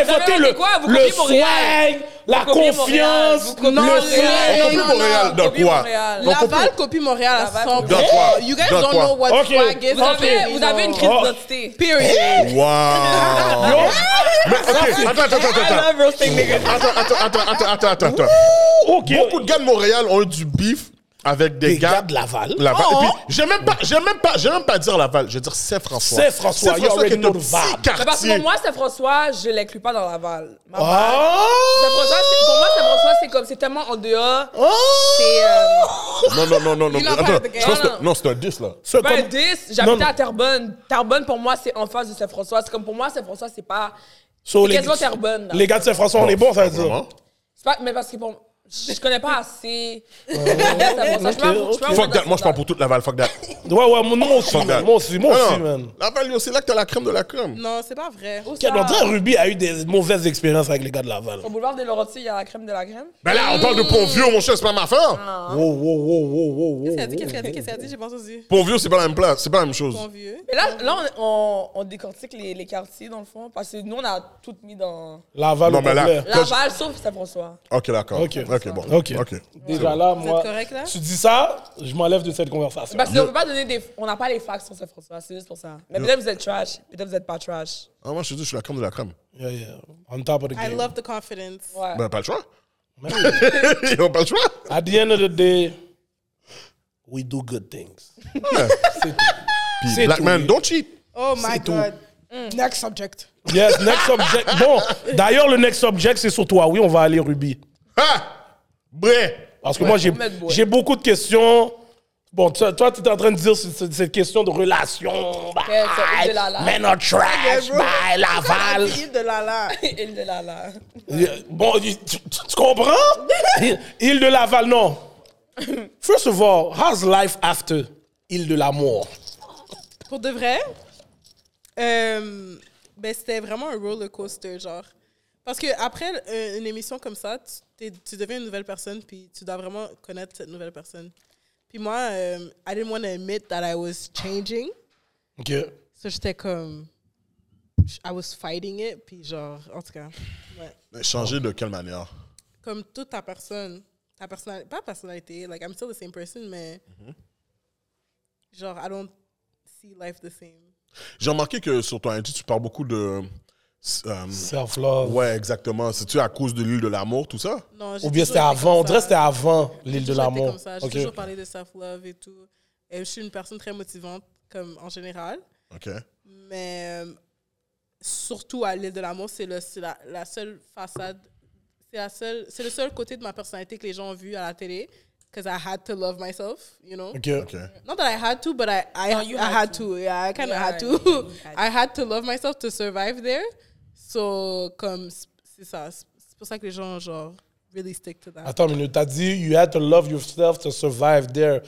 inventé le, quoi? Vous le swag, la confiance, le Montréal. slang. On copie Montréal dans quoi? Laval copie Montréal à Laval 100 copie- Dans quoi? You guys don't know what swag is. Vous avez, une crise Oh. d'identité. Period. Wow! Yo, Mais ok, attends, attends, attends, I attends. love roasting niggas. Attends, attends, attends, attends, attends, attends, attends. ok. Beaucoup de gars de Montréal ont eu du beef avec des, Des gars de Laval. Laval. Oh. Et puis, j'aime même pas, j'aime même pas, j'aime même pas dire Laval, je vais dire Saint-François. Saint-François, Saint-François qui est vibe. Mais parce que quartier. pour moi, Saint-François, je l'inclus pas dans Laval. Ma bad. Ah! Saint-François, c'est- pour moi, Saint-François, c'est comme, c'est tellement en dehors. Oh! C'est, euh, Non, non, non, non, non. Attends, je pense que, non, c'est un 10 là. C'est pas un comme- 10, Non, j'habitais non. à Terrebonne. Terrebonne, pour moi, c'est en face de Saint-François. C'est comme, pour moi, Saint-François, c'est pas, So, c'est quasiment Terrebonne. là. les gars de Saint-François, on est bons, ça veut dire. Vraiment? C'est pas, mais parce que bon, je connais pas assez. Fuck that, moi je parle pour toute Laval, fuck that. Ouais, ouais, moi aussi, Fuck that. man. Moi aussi, moi aussi, man. Laval, c'est là que t'as la crème de la crème. Non, c'est pas vrai. Dirait Ruby a eu des mauvaises expériences avec les gars de Laval. Au boulevard des Laurentides, il y a la crème de la crème. Ben là, on parle de Pont-Vieux, mon cher, c'est pas ma affaire. Ah. Wow, wow, wow, wow. Qu'est-ce qu'elle a dit? Qu'est-ce qu'elle a dit? Qu'est-ce qu'elle a dit? J'ai pas entendu. Pont-Vieux, c'est pas la même place, c'est pas la même chose. Vieux. Mais là, là on, décortique les, les quartiers, dans le fond. Parce que nous, on a tout mis dans Laval Laval, sauf Saint-François. Ok, d'accord. Ok. Ok, bon. Ok. Ok. Déjà là, moi, correct là? tu dis ça, je m'enlève de cette conversation. Parce qu'on peut pas donner des. On n'a pas les facts sur Saint-François, c'est juste pour ça. Mais peut-être vous êtes trash, peut-être vous êtes pas trash. Ah, moi, je te dis, je suis la crème de la crème. Yeah, yeah. On top of the I game. love the confidence. Ouais. Ben, pas le choix. Ils ont pas le choix. At the end of the day, we do good things. C'est tout. Puis, Black tout, man, don't cheat. Oh my tout. god. Mm. Next subject. Yes, next subject. Bon, d'ailleurs, le next subject, c'est sur toi. Oui, on va aller Ruby. Ah! Bré! Parce que moi, j'ai, beaucoup de questions. Bon, toi, toi tu es en train de dire cette question de relation. Lala? men are trash, bro. bah, Laval. Île de Lala. Île de Lala. Bon, tu, tu- tu comprends? Île de Laval, non. First of all, how's life after Île de l'amour? Pour de vrai, euh, ben c'était vraiment un roller coaster, genre. Parce que après euh, une émission comme ça, tu, deviens une nouvelle personne, puis tu dois vraiment connaître cette nouvelle personne. Puis moi, euh, I didn't want to admit that I was changing. OK. So j'étais comme, I was fighting it, puis genre, en tout cas, ouais. Mais Changer de quelle manière? Comme toute ta personne, ta personnalité, pas personnalité, like I'm still the same person, mais genre, I don't see life the same. J'ai remarqué que sur ton IG, tu parles beaucoup de. Euh, Self-love. ouais, exactement. C'est-tu à cause de l'île de l'amour, tout ça? Non, j'ai Ou bien toujours c'était avant? On dirait que c'était avant l'île de l'amour. J'ai Ok. toujours parlé de self-love et tout. Et je suis une personne très motivante, comme en général. Ok. Mais euh, surtout à l'île de l'amour, c'est le- c'est la, la seule façade, c'est la seule, c'est le seul côté de ma personnalité que les gens ont vu à la télé. Because I had to love myself, you know? Ok. Ok. Not that I had to, but I I, No, you I had had to. to. Yeah, I kind of Yeah, had to. I had to love myself to survive there. So, comme, c'est ça. C'est pour ça que les gens, genre, really stick to that. Attends une minute. T'as dit you had to love yourself to survive there.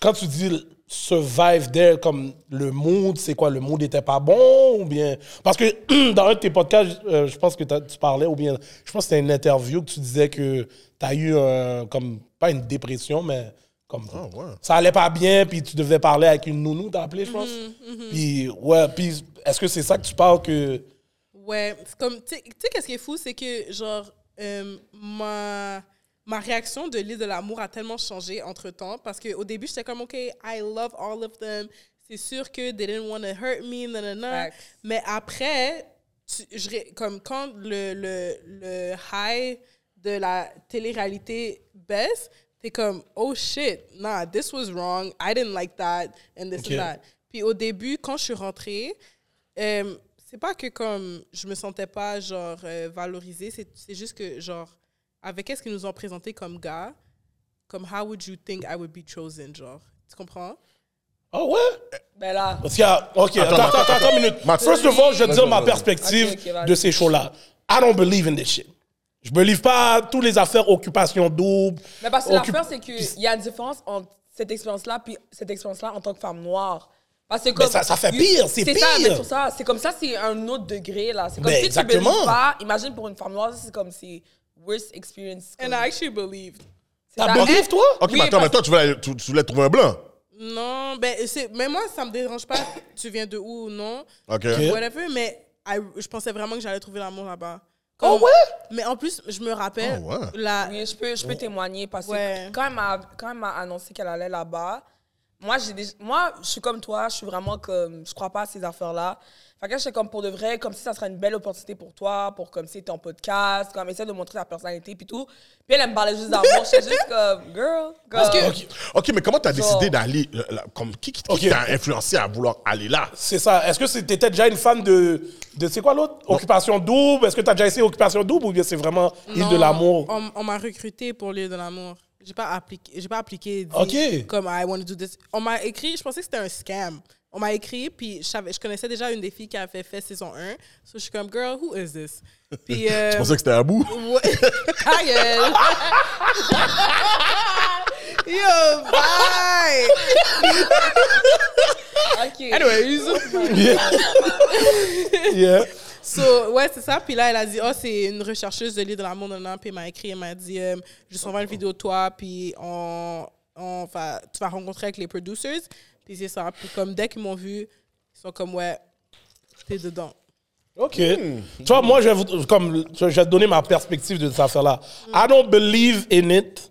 Quand tu dis survive there, comme le mood, c'est quoi? Le mood était pas bon ou bien? Parce que dans un de tes podcasts, euh, je pense que t'as- tu parlais, ou bien je pense que c'était une interview que tu disais que tu as eu un, comme, pas une dépression, mais comme. Ah, ouais. Ça allait pas bien, puis tu devais parler avec une nounou, t'as appelé, je pense. Mm-hmm, Puis, ouais, puis est-ce que c'est ça que tu parles que. Ouais, c'est comme, tu sais, qu'est-ce qui est fou, c'est que, genre, euh, ma, ma réaction de l'île de l'amour a tellement changé entre temps parce qu'au début, j'étais comme, OK, I love all of them. C'est sûr que they didn't want to hurt me, nanana. Facts. Mais après, tu- je comme quand le, le, le high de la télé-réalité baisse, t'es comme, oh shit, nah, this was wrong, I didn't like that, and this Ok. and that. Puis au début, quand je suis rentrée, euh, c'est pas que comme je me sentais pas genre euh, valorisée, c'est c'est juste que genre avec qu'est-ce qu'ils nous ont présenté comme gars, comme how would you think I would be chosen, genre? Tu comprends? Oh ouais? Ben là, Parce qu'il y a. Ok, attends, attends, attends, attends, une minute. First of all, je vais te dire ma perspective de ces shows-là. I don't believe in this shit. Je believe pas toutes les affaires occupation double. mais parce que occup- l'affaire, c'est qu'il y a une différence entre cette expérience-là puis cette expérience-là en tant que femme noire. Parce que comme, ça- ça fait pire, c'est ça, pire. mais ça, c'est comme ça, c'est un autre degré, là. C'est comme Ben, si exactement. tu belives pas, imagine pour une femme noire, c'est comme si worst experience. And comme- I actually believed. c'est T'as believe, toi? Ok, Oui, mais attends, mais toi, tu voulais, tu, tu voulais trouver un blanc. Non, ben c'est mais moi ça me dérange pas tu viens de où ou non. Ok. Whatever, mais I- je pensais vraiment que j'allais trouver l'amour là-bas. Oh ouais? Mais en plus, je me rappelle Oh, ouais. la Oui, je peux, je peux témoigner parce Ouais. que quand elle m'a quand elle m'a annoncé qu'elle allait là-bas, moi, j'ai moi, je suis comme toi, je suis vraiment comme, je crois pas à ces affaires-là. Fait que j'étais comme pour de vrai, comme si ça serait une belle opportunité pour toi, pour comme si ton podcast, comme essayer de montrer ta personnalité puis tout. Puis elle, me parlait juste d'amour, j'étais juste comme, girl. Comme, Parce que- Ok, Ok, mais comment t'as décidé d'aller. euh, Comme, qui qui, t'a influencé à vouloir aller là? C'est ça. Est-ce que t'étais déjà une fan de. de c'est quoi l'autre? Occupation double? Est-ce que t'as déjà essayé Occupation double ou bien c'est vraiment Île de l'amour? On, on m'a recruté pour l'île de l'amour. J'ai pas appliqué, j'ai pas appliqué comme I want to do this. On m'a écrit, je pensais que c'était un scam. On m'a écrit puis je, savais- je connaissais déjà une des filles qui avait fait saison 1. So je suis comme girl, who is this? Puis euh, Je pensais que c'était. Ouais. Ta gueule. Yo, bye. ok. Anyways. Yeah. So, ouais, c'est ça. Puis là, elle a dit, oh, c'est une rechercheuse de l'île de l'amour. Puis elle m'a écrit, elle m'a dit, euh, je t'envoie une vidéo de toi, puis on, on va, tu vas rencontrer avec les producers. Puis c'est ça. Puis comme dès qu'ils m'ont vu, ils sont comme, ouais, t'es dedans. OK. Tu vois, moi, je vais, vous- comme, je vais te donner ma perspective de cette affaire-là. I don't believe in it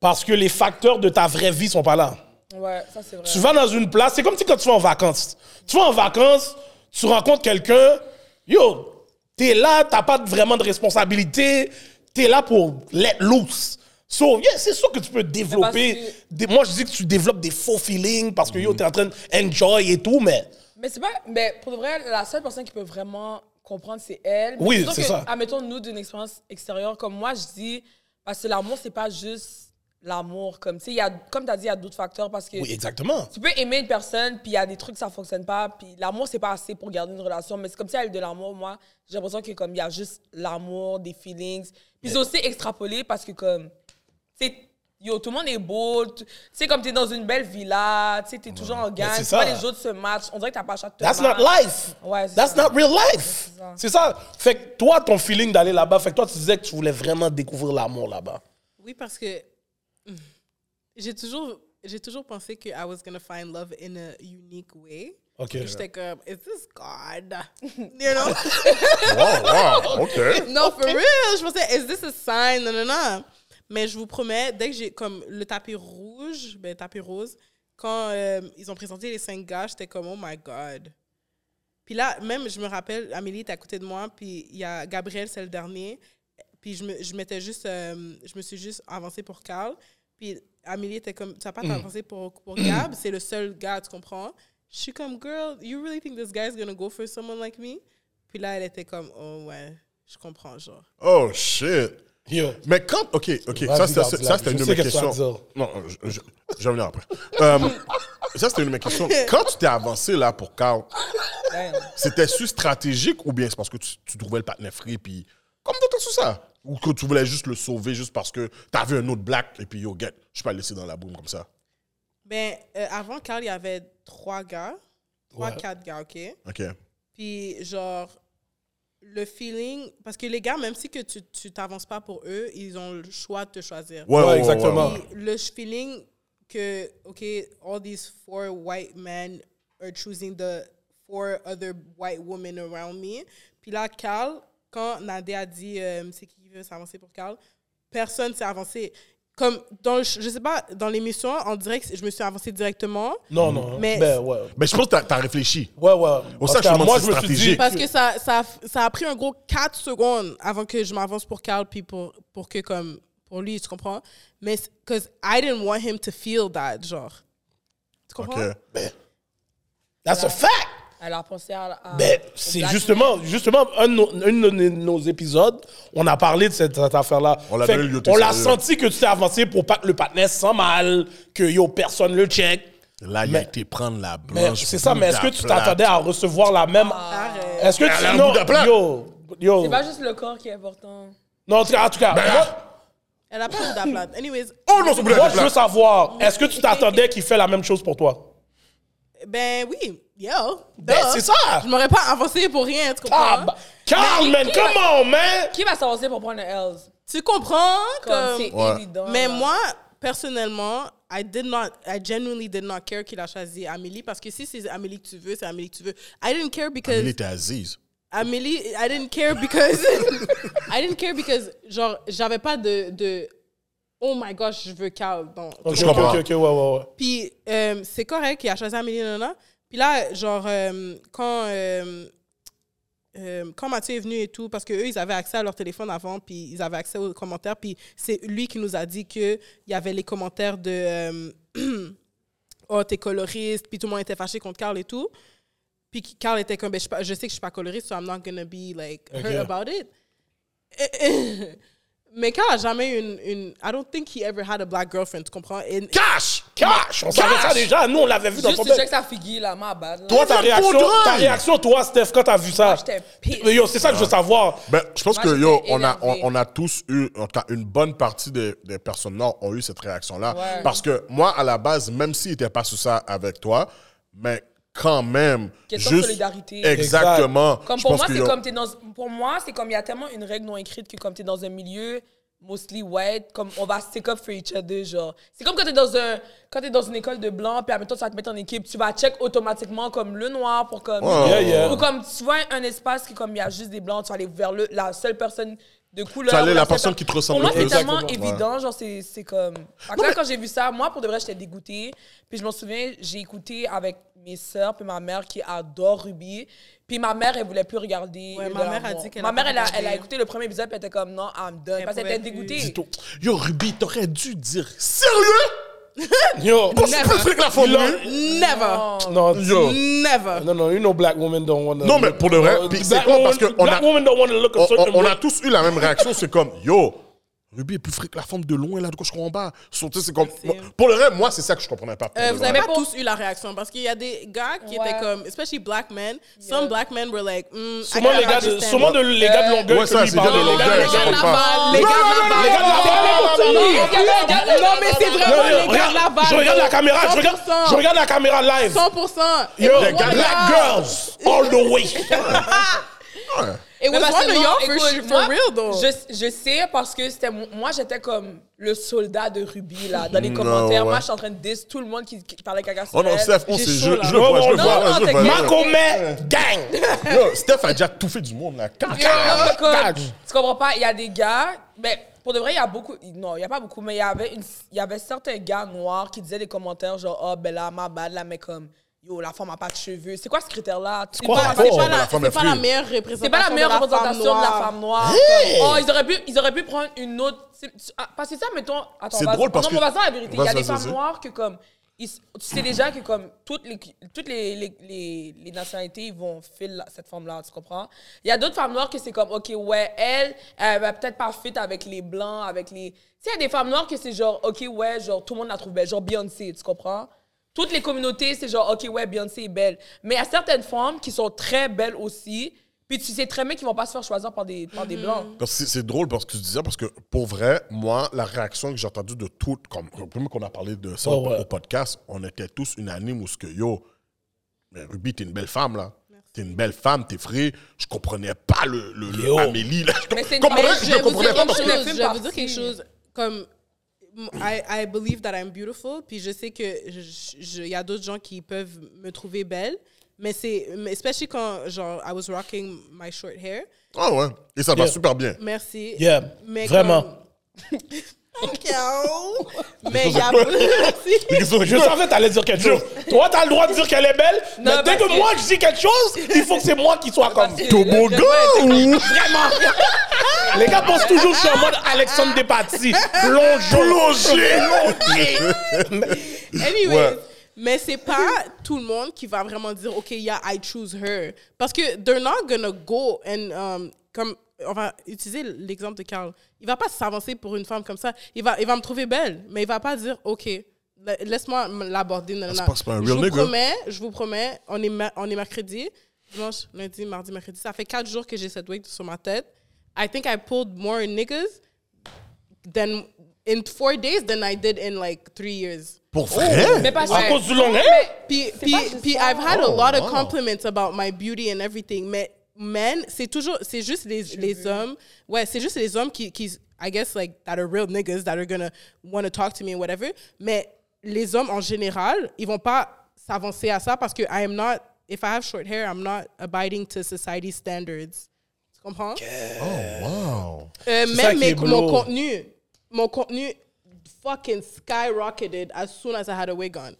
parce que les facteurs de ta vraie vie sont pas là. Ouais, ça c'est vrai. Tu vas dans une place, c'est comme si quand tu vas en vacances. Tu vas en vacances, tu rencontres quelqu'un, yo, t'es là, t'as pas vraiment de responsabilité, t'es là pour let loose. So, yeah, c'est sûr que tu peux développer. des- moi, je dis que tu développes des faux feelings parce que yo, t'es en train d'enjoy et tout, mais. Mais c'est pas. Mais pour de vrai, la seule personne qui peut vraiment comprendre, c'est elle. Mais Oui, c'est ça. Admettons, nous, d'une expérience extérieure, comme moi, je dis. Parce que l'amour, c'est pas juste l'amour. Comme, tu sais, il y a- comme tu as dit, il y a d'autres facteurs. Parce que Oui, exactement. tu peux aimer une personne, puis il y a des trucs, ça fonctionne pas. Puis l'amour, c'est pas assez pour garder une relation. Mais c'est comme si elle de l'amour, moi, j'ai l'impression que comme il y a juste l'amour, des feelings. Puis c'est aussi extrapolé parce que, comme. Tu sais, Yo, tout le monde est beau. Tu sais, comme t'es dans une belle villa, tu sais, t'es toujours en gang. Tu vois ça. les autres se matchent. On dirait que t'as pas à te That's battre. not life. Ouais, c'est That's ça. not real life. c'est ça. Ça. Fait que toi, ton feeling d'aller là-bas, fait que toi, tu disais que tu voulais vraiment découvrir l'amour là-bas. Oui, parce que j'ai toujours, j'ai toujours pensé que I was gonna find love in a unique way. Ok. J'étais comme, is this God? You know? Wow, wow, OK. non, for real. Je pensais, is this a sign? Non, non, non. Mais je vous promets, dès que j'ai comme le tapis rouge, ben tapis rose, quand euh, ils ont présenté les cinq gars, j'étais comme, oh my God. Puis là, même, je me rappelle, Amélie était à côté de moi, puis il y a Gabriel, c'est le dernier. Puis je me, je m'étais juste, euh, je me suis juste avancée pour Carl. Puis Amélie était comme, tu vas pas t'avancer pour, pour Gab, c'est le seul gars, tu comprends? Je suis comme, girl, you really think this guy's gonna go for someone like me? Puis là, elle était comme, oh ouais, je comprends, genre. Oh, shit. Yo. Mais quand. OK, OK. Ça, c'était une de mes questions. Non, je, je- je vais venir après. Euh, ça, c'était une de mes questions. Quand tu t'es avancé là pour Carl, Damn. c'était su stratégique ou bien c'est parce que tu, tu trouvais le partenaire free puis. Comme t'as tout ça? Ou que tu voulais juste le sauver juste parce que t'avais un autre black et puis yo, get, je suis pas laissé dans la boum comme ça. Ben, euh, avant Carl, il y avait trois gars. Trois, Ouais. quatre gars, OK? OK. Puis, genre, le feeling... Parce que les gars, même si que tu tu t'avances pas pour eux, ils ont le choix de te choisir. Ouais, Ouais, exactement. Puis le feeling que, OK, all these four white men are choosing the four other white women around me. Puis là, Carl, quand Nadia a dit euh, c'est qui veut s'avancer pour Carl, personne s'est avancé. Comme, dans, le- je sais pas, dans l'émission, en direct, je me suis avancée directement. Non, non. Mais- Ben, ouais. Mais je pense que t'as as réfléchi. Ouais, ouais. Parce ça, je moi, je me c'est suis dit. stratégique. Parce que ça, ça, ça a pris un gros 4 secondes avant que je m'avance pour Carl, puis pour, pour que, comme, pour lui, tu comprends? Mais, because I didn't want him to feel that, genre. Tu comprends? OK. That's a fact. Elle a pensé à. à- Ben, c'est justement, justement un de, nos, un de nos- nos épisodes, on a parlé de cette, cette affaire-là. On l'a l'a senti que tu t'es avancé pour pas que le partenaire se sent mal, que yo, personne le check. Là, il a été prendre la Mais blanche. c'est ça, mais est-ce que tu t'attendais à recevoir la même. Arrête. Est-ce que tu. un Non, yo. Yo. C'est pas juste le corps qui est important. Non, en tout cas, en tout cas, Ben, moi, Elle a pas de plate. Anyways, Oh non, c'est moi, je veux savoir, est-ce que tu t'attendais qu'il fait la même chose pour toi? Ben oui, yo. Ben, c'est ça. Je m'aurais pas avancé pour rien, tu comprends? Ah, Carl, man, come on, man! Qui va s'avancer pour prendre le L's? Tu comprends? Comme Comme, c'est Ouais. évident. Mais là. moi, personnellement, I did not, I genuinely did not care qu'il a choisi Amélie parce que si c'est Amélie que tu veux, c'est Amélie que tu veux. I didn't care because Il était Aziz. Amélie, I didn't care because I didn't care because genre j'avais pas de de oh my gosh je veux Carl donc Ok, Je ok, comprends. ok, ok, ouais, ouais, ouais. puis euh, c'est correct qu'il a choisi Amélie Nana puis là genre euh, quand euh, euh, quand Mathieu est venu et tout, parce qu'eux, ils avaient accès à leur téléphone avant, puis ils avaient accès aux commentaires, puis c'est lui qui nous a dit qu'il y avait les commentaires de euh, Oh, t'es coloriste, puis tout le monde était fâché contre Carl et tout. Puis Carl était comme, ben, je, suis pas- je sais que je suis pas coloriste, so I'm not gonna be like hurt Ok. about it. Mais Carl a jamais eu une, une. I don't think he ever had a black girlfriend, tu comprends? Et- Cash! Cash! On savait ça déjà, nous, on l'avait vu dans Juste ton tu check sa figure, là, ma bad. là. Toi, ta réaction, ta réaction, toi, Steph, quand t'as vu ça? Moi, j'étais pisse. Mais yo, c'est ça que je veux savoir. Ben, je pense Moi, que, j'étais yo, on a, on, énervée. on a tous eu, en tout cas, une bonne partie des, des personnes noires ont eu cette réaction-là. Ouais. Parce que moi, à la base, même s'il n'était pas sur ça avec toi, mais quand même. Question de solidarité. Exactement. Comme pour moi, que, c'est comme t'es dans. Pour moi, c'est comme il y a tellement une règle non écrite que comme t'es dans un milieu mostly white, comme on va stick up for each other, genre. C'est comme quand t'es dans un, quand t'es dans une école de blanc, puis admettons tu vas te mettre en équipe, tu vas check automatiquement comme le noir pour comme. Ouais. Yeah, yeah. Ou comme tu vois un espace qui comme il y a juste des blancs, tu vas aller vers le, la seule personne de couleur. Tu vas aller la seule personne per- qui te ressemble Pour moi, c'est tellement Exactement. évident, genre c'est c'est comme. Là, quand j'ai vu ça, moi pour de vrai, j'étais dégoûtée. Puis je m'en souviens, j'ai écouté avec mes sœurs puis ma mère qui adore Ruby. Puis ma mère, elle voulait plus regarder. Ouais, ma mère a l'amour. dit qu'elle Ma a mère, pas elle a, elle a écouté le premier épisode puis elle était comme non, I'm done. Elle Parce qu'elle était dégoûtée. Dis-toi, Yo, Ruby, t'aurais dû dire sérieux? Yo, flic la forme, Never. non, Yo. Never. non, non, you know, black women don't want to. Non, mais pour de vrai, puis c'est parce que on black a- women don't want to look a on, certain a tous eu la même réaction. C'est comme, yo, Ruby est plus fric que la forme de loin, là, de gauche en bas. Surtout, c'est comme. Pour le reste, moi, c'est ça que je comprenais pas. Euh, vous pas tous eu la réaction parce qu'il y a des gars qui Ouais. étaient comme, especially black men, some black men were like, mm, Sûrement les gars de, sûrement de, les gars de longueur Ouais, ça, c'est Les gars de les je gars de comprends. Laval, les gars de Laval. Les gars de Laval. Non, mais c'est vraiment les gars de Laval. Je regarde la caméra, je regarde, 100%. je regarde la caméra live. 100%. Yo, Les gars de black girls, all the way. Ouais. It Mais was one of y'all for, for moi, real, though. Je, je sais parce que c'était moi j'étais comme le soldat de Ruby là dans les Non, commentaires. ouais. Moi je suis en train de diss tout le monde qui, qui parlait caca sur Oh non. Steph, on sait, je, je le vois, je le vois. je le vois. Macomet, gang! Yo, Steph a déjà tout fait du monde, là. Comme, tu comprends pas, il y a des gars, mais pour de vrai, il y a beaucoup, non, il y a pas beaucoup, mais il y avait une, il y avait certains gars noirs qui disaient des commentaires genre, oh, ben là, ma bad, là, mais comme, yo, la femme a pas de cheveux. C'est quoi ce critère-là? C'est pas- pas pas, la- pas meilleure représentation. c'est pas la meilleure de la femme représentation de la noire. femme noire. Hey! Comme, oh, ils auraient pu, ils auraient pu prendre une autre. ah, Parce que ça, mettons. Attends, C'est drôle parce non, que- mais on va dire la vérité. Il y a des femmes noires que, comme. ils- tu sais déjà que, comme, toutes les, toutes les, les, les, les nationalités, ils vont filer cette femme-là, tu comprends? Il y a d'autres femmes noires que c'est comme, OK, ouais, elle, elle va peut-être pas fit avec les blancs, avec les. Tu sais, il y a des femmes noires que c'est genre, OK, ouais, genre, tout le monde la trouve belle. Genre Beyoncé, tu comprends? Toutes les communautés, c'est genre, OK, ouais, Beyoncé est belle. Mais il y a certaines femmes qui sont très belles aussi. Puis tu sais très bien qu'ils vont pas se faire choisir par des, par des blancs. Parce que C'est drôle parce que tu disais, parce que pour vrai, moi, la réaction que j'ai entendue de toutes, comme comme qu'on a parlé de ça au, ouais. au podcast, on était tous unanimes où ce que yo, mais Ruby, t'es une belle femme là. T'es une belle femme, t'es frais. Je comprenais pas le, le, le. Amélie là. Je Mais c'est une- comprenais- mais je je comprenais pas le chose. Je vais vous dire quelque chose. Comme, I, I believe that I'm beautiful. Puis je sais que il y a d'autres gens qui peuvent me trouver belle. Mais c'est, especially quand, genre, I was rocking my short hair. Ah ouais. Et ça va Yeah. super bien. Merci. Yeah, Mais vraiment. comme-. Mais il y a. Je savais que t'allais dire quelque chose. Toi, t'as le droit de dire qu'elle est belle, mais dès que que- moi je dis quelque chose, il faut que c'est moi qui soit comme. Toboggan! Vraiment! Les gars pensent toujours que je suis en mode Alexandre Despatie. Plongé! Anyways, Ouais. mais c'est pas tout le monde qui va vraiment dire, OK, yeah, I choose her. Parce que they're not gonna go and, um, comme, on va utiliser l'exemple de Carl. Il va pas s'avancer pour une femme comme ça. Il va, il va me trouver belle, mais il va pas dire, OK, la- laisse-moi l'aborder. pas- pas je vous nigga. promets, je vous promets, on est, ma- on est mercredi, dimanche, lundi, mardi, mercredi. Ça fait quatre jours que j'ai cette wig sur ma tête. I think I pulled more niggas than in four days than I did in like three years. Pour vrai? Mais parce À cause du long hair? Puis, pas puis, puis. I've had a Oh, lot of wow. compliments about my beauty and everything. Mais men, c'est toujours, c'est juste les, les hommes. Ouais, c'est juste les hommes qui, qui, I guess, like, that are real niggas that are gonna want to talk to me and whatever. Mais les hommes en général, ils vont pas s'avancer à ça parce que I am not, if I have short hair, I'm not abiding to society standards. Tu comprends? Wow. Euh, même mes- mon contenu, mon contenu fucking skyrocketed as soon as I had a wig on.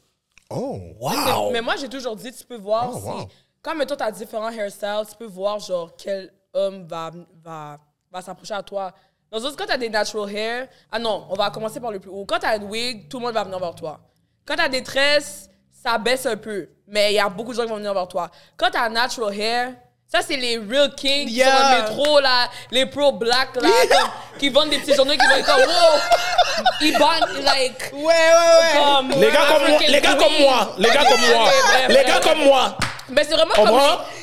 Oh. Wow! Mais moi, j'ai toujours dit, tu peux voir Oh, si. wow. Comme toi, tu as différents hairstyles, tu peux voir, genre, quel homme va, va, va s'approcher à toi. Dans d'autres cas, tu as des natural hair. Ah non, on va commencer par le plus haut. Quand tu as une wig, tout le monde va venir vers toi. Quand tu as des tresses, ça baisse un peu. Mais il y a beaucoup de gens qui vont venir vers toi. Quand tu as natural hair, ça, c'est les real kings qui sont dans Yeah. le métro, là, les pro-black, là, comme, qui vendent des petits journaux, qui vont être comme, wow! Ils vendent, like. Ouais, ouais, ouais. Comme, Les gars comme moi, les gars comme moi, les gars comme moi, les gars comme moi. Mais c'est vraiment comme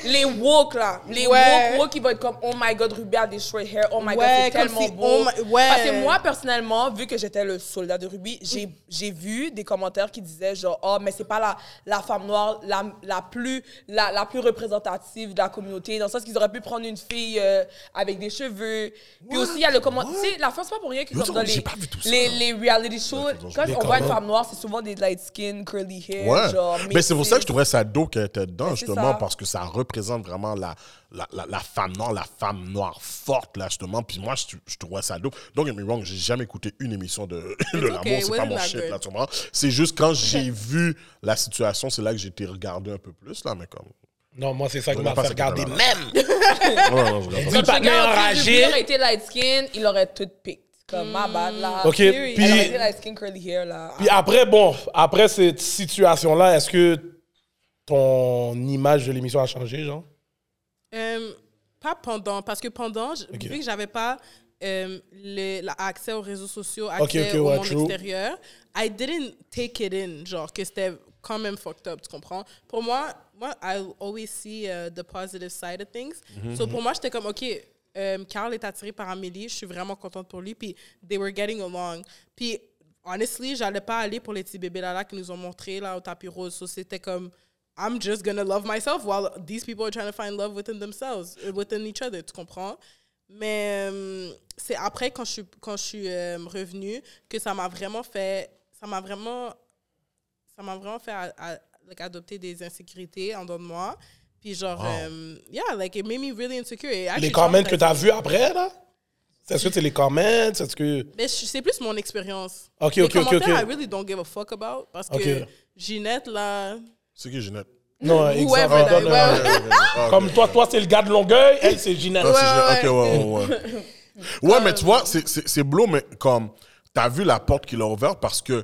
les, les woke, là. Les Ouais. woke, woke qui vont être comme, oh my god, Ruby a des short hair, oh my god, Ouais, c'est tellement si, beau. oh ouais. Parce que moi, personnellement, vu que j'étais le soldat de Ruby, j'ai j'ai vu des commentaires qui disaient genre, oh, mais c'est pas la, la femme noire la, la, plus, la, la plus représentative de la communauté, dans le sens qu'ils auraient pu prendre une fille euh, avec des cheveux. Puis aussi, il y a le commentaire. Tu sais, la c'est pas pour rien que comme dans les, pas vu tout ça. les, les reality shows, quand on voit une femme noire, c'est souvent des light skin, curly hair, Ouais. genre. Mais c'est pour ça que je trouvais ça dope qu'elle était dedans, justement, ça. parce que ça représente vraiment la, la, la, la femme noire, la femme noire forte, là, justement. Puis moi, je, je trouvais ça dope. Don't get me wrong, j'ai jamais écouté une émission de, de l'amour, okay, c'est pas mon shit, good? là, tu vois. C'est juste quand j'ai vu la situation, c'est là que j'ai été regarder un peu plus, là, mais comme. Non, moi c'est ça qui On m'a a pas fait regarder même. Ouais, je si enragé. Ruby aurait été light skin, il aurait tout picked. Comme, ma bad, là. Ok, puis- là. Puis après, bon, après cette situation-là, est-ce que ton image de l'émission a changé, genre? Euh, pas pendant, parce que pendant, vu que j'avais pas euh, le- la- accès aux réseaux sociaux, accès ok, au ouais, monde true. extérieur, I didn't take it in, genre que c'était quand même fucked up, tu comprends? Pour moi, moi, I always see uh, the positive side of things. Mhm, So pour moi, j'étais comme, OK, euh, Carl est attiré par Amélie, je suis vraiment contente pour lui, puis they were getting along. Puis, honestly, j'allais pas aller pour les petits bébés là, là qui nous ont montré là au tapis rose. So, c'était comme, I'm just gonna love myself while these people are trying to find love within themselves, uh, within each other, tu comprends? Mais euh, c'est après, quand je suis, quand je suis euh, revenue, que ça m'a vraiment fait, ça m'a vraiment, ça m'a vraiment fait à- à- like, adopter des insécurités en dedans de moi. Puis genre, euh, yeah, like it made me really insecure. Les comments que tu as vus après, là? Est-ce que c'est les comments? Est-ce que. Mais c'est plus mon expérience. Ok, Les ok, ok, commentaires, ok. I really don't give a fuck about. Parce Ok. que Ginette, là. C'est qui, Ginette? Non, exactement. ouais, non. Ah, Comme toi, toi, c'est le gars de Longueuil, elle, c'est Ginette. Ah, Ok, ouais, ouais, ouais. Ouais, mais tu vois, c'est- c'est c'est blow, mais comme, t'as vu la porte qu'il a ouverte parce que,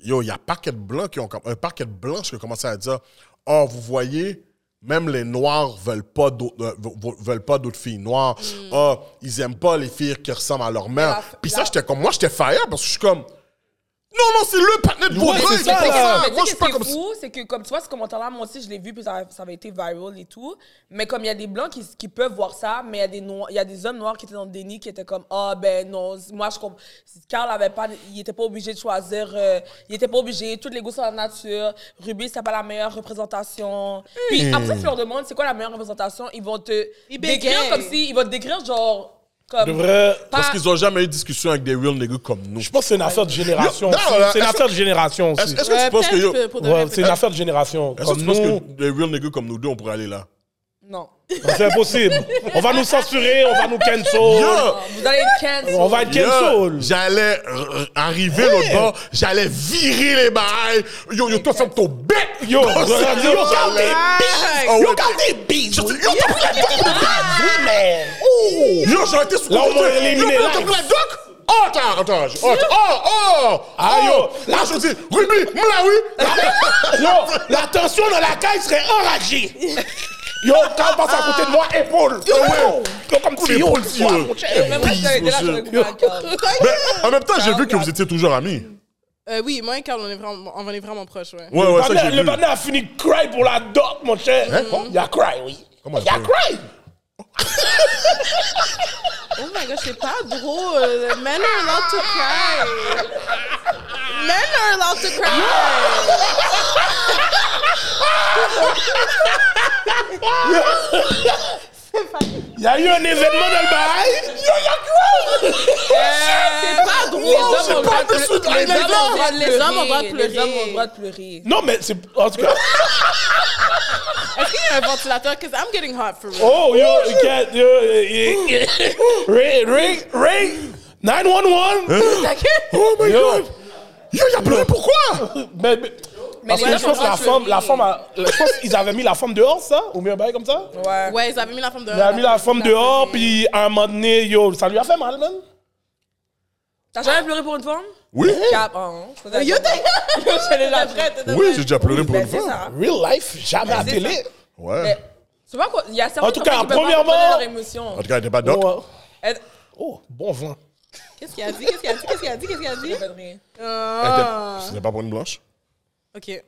yo, il y a un paquet de blancs qui ont, comme- un paquet de blanches qui ont commencé à dire, oh, vous voyez, même les noirs veulent pas d'autres, euh, ve- veulent pas d'autres filles noires. Oh, ils aiment pas les filles qui ressemblent à leur mère. Puis ça, j'étais comme, moi, j'étais fire parce que je suis comme, non, non, c'est le partenaire de Ouais, Vaudreuil c'est qui ça, là. Mais Moi, je suis que pas c'est comme fou, c'est que comme tu vois ce commentaire-là, moi aussi je l'ai vu puis ça, ça avait été viral et tout. Mais comme il y a des blancs qui, qui peuvent voir ça, mais il y a des noirs, il y a des hommes noirs qui étaient dans le déni qui étaient comme ah ben non, moi je comprends. Carl avait pas, il était pas obligé de choisir, euh, il était pas obligé. Toutes les goûts sont la nature. Ruby c'est pas la meilleure représentation. Puis Hmm. après si tu leur demandes c'est quoi la meilleure représentation, ils vont te Ils décrire comme si ils vont te décrire genre comme De vrai, pas- Parce qu'ils ont jamais eu de discussion avec des real niggas comme nous. je pense que c'est une affaire de génération. Aussi. là, C'est une est-ce affaire de génération aussi. Est-ce est-ce que Ouais, tu penses que, peut-être yo, que pour de Ouais, vrai, c'est une affaire de génération. est-ce que Comme tu penses nous, que des real niggas comme nous deux, on pourrait aller là? non. C'est impossible. On va nous censurer, on va nous cancel. Yo! Vous allez être cancel. On va être Yo, cancel. J'allais arriver l'autre bord, j'allais virer les bails. Yo, yo, toi, ferme ton bec. Yo, yo, yo, Oh, Yo, garde tes bises. Yo, t'as pris la doc, Oui, man. Oh. Yo, j'aurais été sous Là, on m'a éliminé Yo, t'as pris la doc? Oh, attends, attends. Oh, attends. oh, oh. Ah, oh. yo. Là, je dis, Ruby, moula, oui. Yo, la tension dans la caille serait enragée. Yo, quand on passe à côté de moi, épaule. Yo, yo, comme si yo. Mais en même temps, j'ai vu que vous étiez toujours amis. Euh, oui, moi et Carl, on est vraiment, on est vraiment proches, ouais. Ouais, ouais, ça, j'ai le vu. partenaire a fini de cry pour la doc, mon cher. Hein? Il a cry, oui. Comment Il a il a cry. Oh my gosh, c'est pas drôle. Men are allowed to cry. Men are allowed to cry. Il y a eu un événement dans le bail. Yo. C'est pas drôle. Les hommes ont le droit de par-dessus pleurer. Les hommes ont le droit de Les hommes ont le droit de pleurer. Les hommes ont pleurer. le droit de pleurer. Non, mais c'est. En tout cas. Est-ce qu'il y a un ventilateur? Because I'm getting hot for real. Oh, yo, you can't. Yo, eh, eh, ring, ring, ring. 911. Oh my Yo. God. Yo, il a pleuré pourquoi? Mais, mais- parce que je pense la pas femme, pleuré. la femme, a- je pense qu'ils avaient mis la femme dehors, ça, ou bien un bail comme ça? Ouais. Ouais, ils avaient mis la femme dehors. Ils avaient mis la femme dehors, puis à un moment donné, yo, ça lui a fait mal, man. T'as jamais pleuré pour une femme? Oui. Cap, hein. Yo, t'es... Prête. Oui, j'ai déjà pleuré pour une c'est fois. ça. Real life, jamais à c'est télé. Ouais. Mais, tu vois quoi? Il y a certaines En tout cas, personnes qui peuvent pas premièrement- contrôler leurs émotions. En tout cas, il était pas doc. Oh, Elle- oh, bon vin. Qu'est-ce qu'il a dit? Qu'est-ce qu'il a dit? Qu'est-ce qu'il a dit? Qu'est-ce qu'il a dit? elle. Elle Ah. était- C'était pas pour une blanche? OK.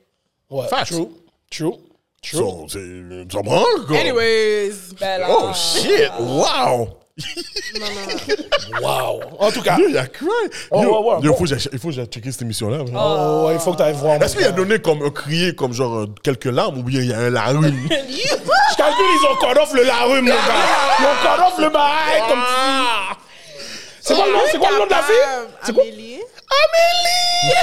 Ouais, Facts. true, true, true. So, c'est. Ça branle, quoi. Anyways. Ben là. Oh shit! Wow! Non, non, non. Wow. En tout cas, Yo, il a cry! Oh, Yo, ouais, ouais, yo, bon. faut il faut que j'aille checker cette émission-là. oh, ouais, il faut que tu ailles voir. Est-ce qu'il a donné comme un crié comme genre euh, quelques larmes ou bien il y a un larune? Je calcule, ils ont cut off le larum, les gars. Ils ont cut off le bail, comme si. C'est quoi le nom, c'est quoi le nom de la fille? Amélie. Amélie!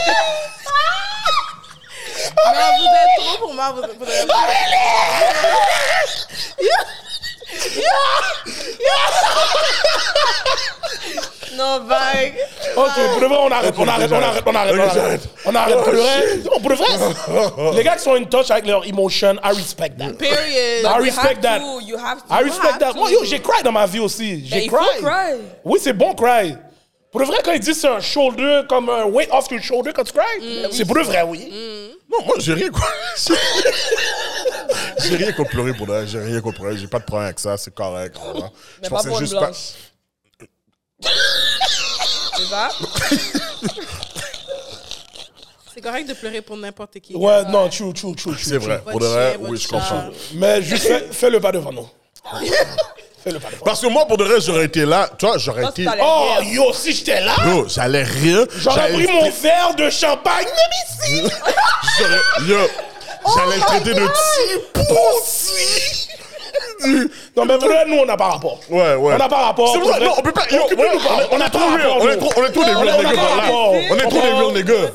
Mais vous êtes trop pour moi. Vous, vous êtes... Non, vague. Ok, pour de vrai, on arrête, on arrête, on arrête, on arrête, on arrête. On arrête, pour de vrai. Non, pour de vrai. Les gars qui sont in touch avec leur emotion, I respect that. Period. I respect that. You have to. I respect that. Moi, yo, j'ai cry dans ma vie aussi. J'ai cry. cry. Oui, c'est bon cry. Pour de vrai, quand ils disent c'est un shoulder, comme un weight off your shoulder quand tu cry, c'est pour de vrai, oui. Non, moi, j'ai rien contre. j'ai rien contre pleurer pour ça. J'ai rien contre pleurer. J'ai pas de problème avec ça. C'est correct. voilà. Mais Je pas pensais juste pas. C'est ça? C'est correct de pleurer pour n'importe qui. Ouais, non, true, true, true. true, C'est vrai. Votre Pour de vrai, oui, je comprends. Mais juste fais, fais le pas devant nous. le pas. Parce que moi, pour de vrai, j'aurais été là. Toi, j'aurais été. Oh, yo, si j'étais là, Yo, j'allais rire. j'aurais j'allais- pris mon verre de champagne, même ici. J'aurais- Yo, J'allais le traiter de petit. Non, mais vrai, nous, on n'a pas rapport. Ouais, ouais. On n'a pas rapport. C'est pour ça, non, on peut pas. yo, Occupez-nous ouais, pas. on est- on On est nous. trop- on est trop des On a- on a pas par là. On est trop des real niggas.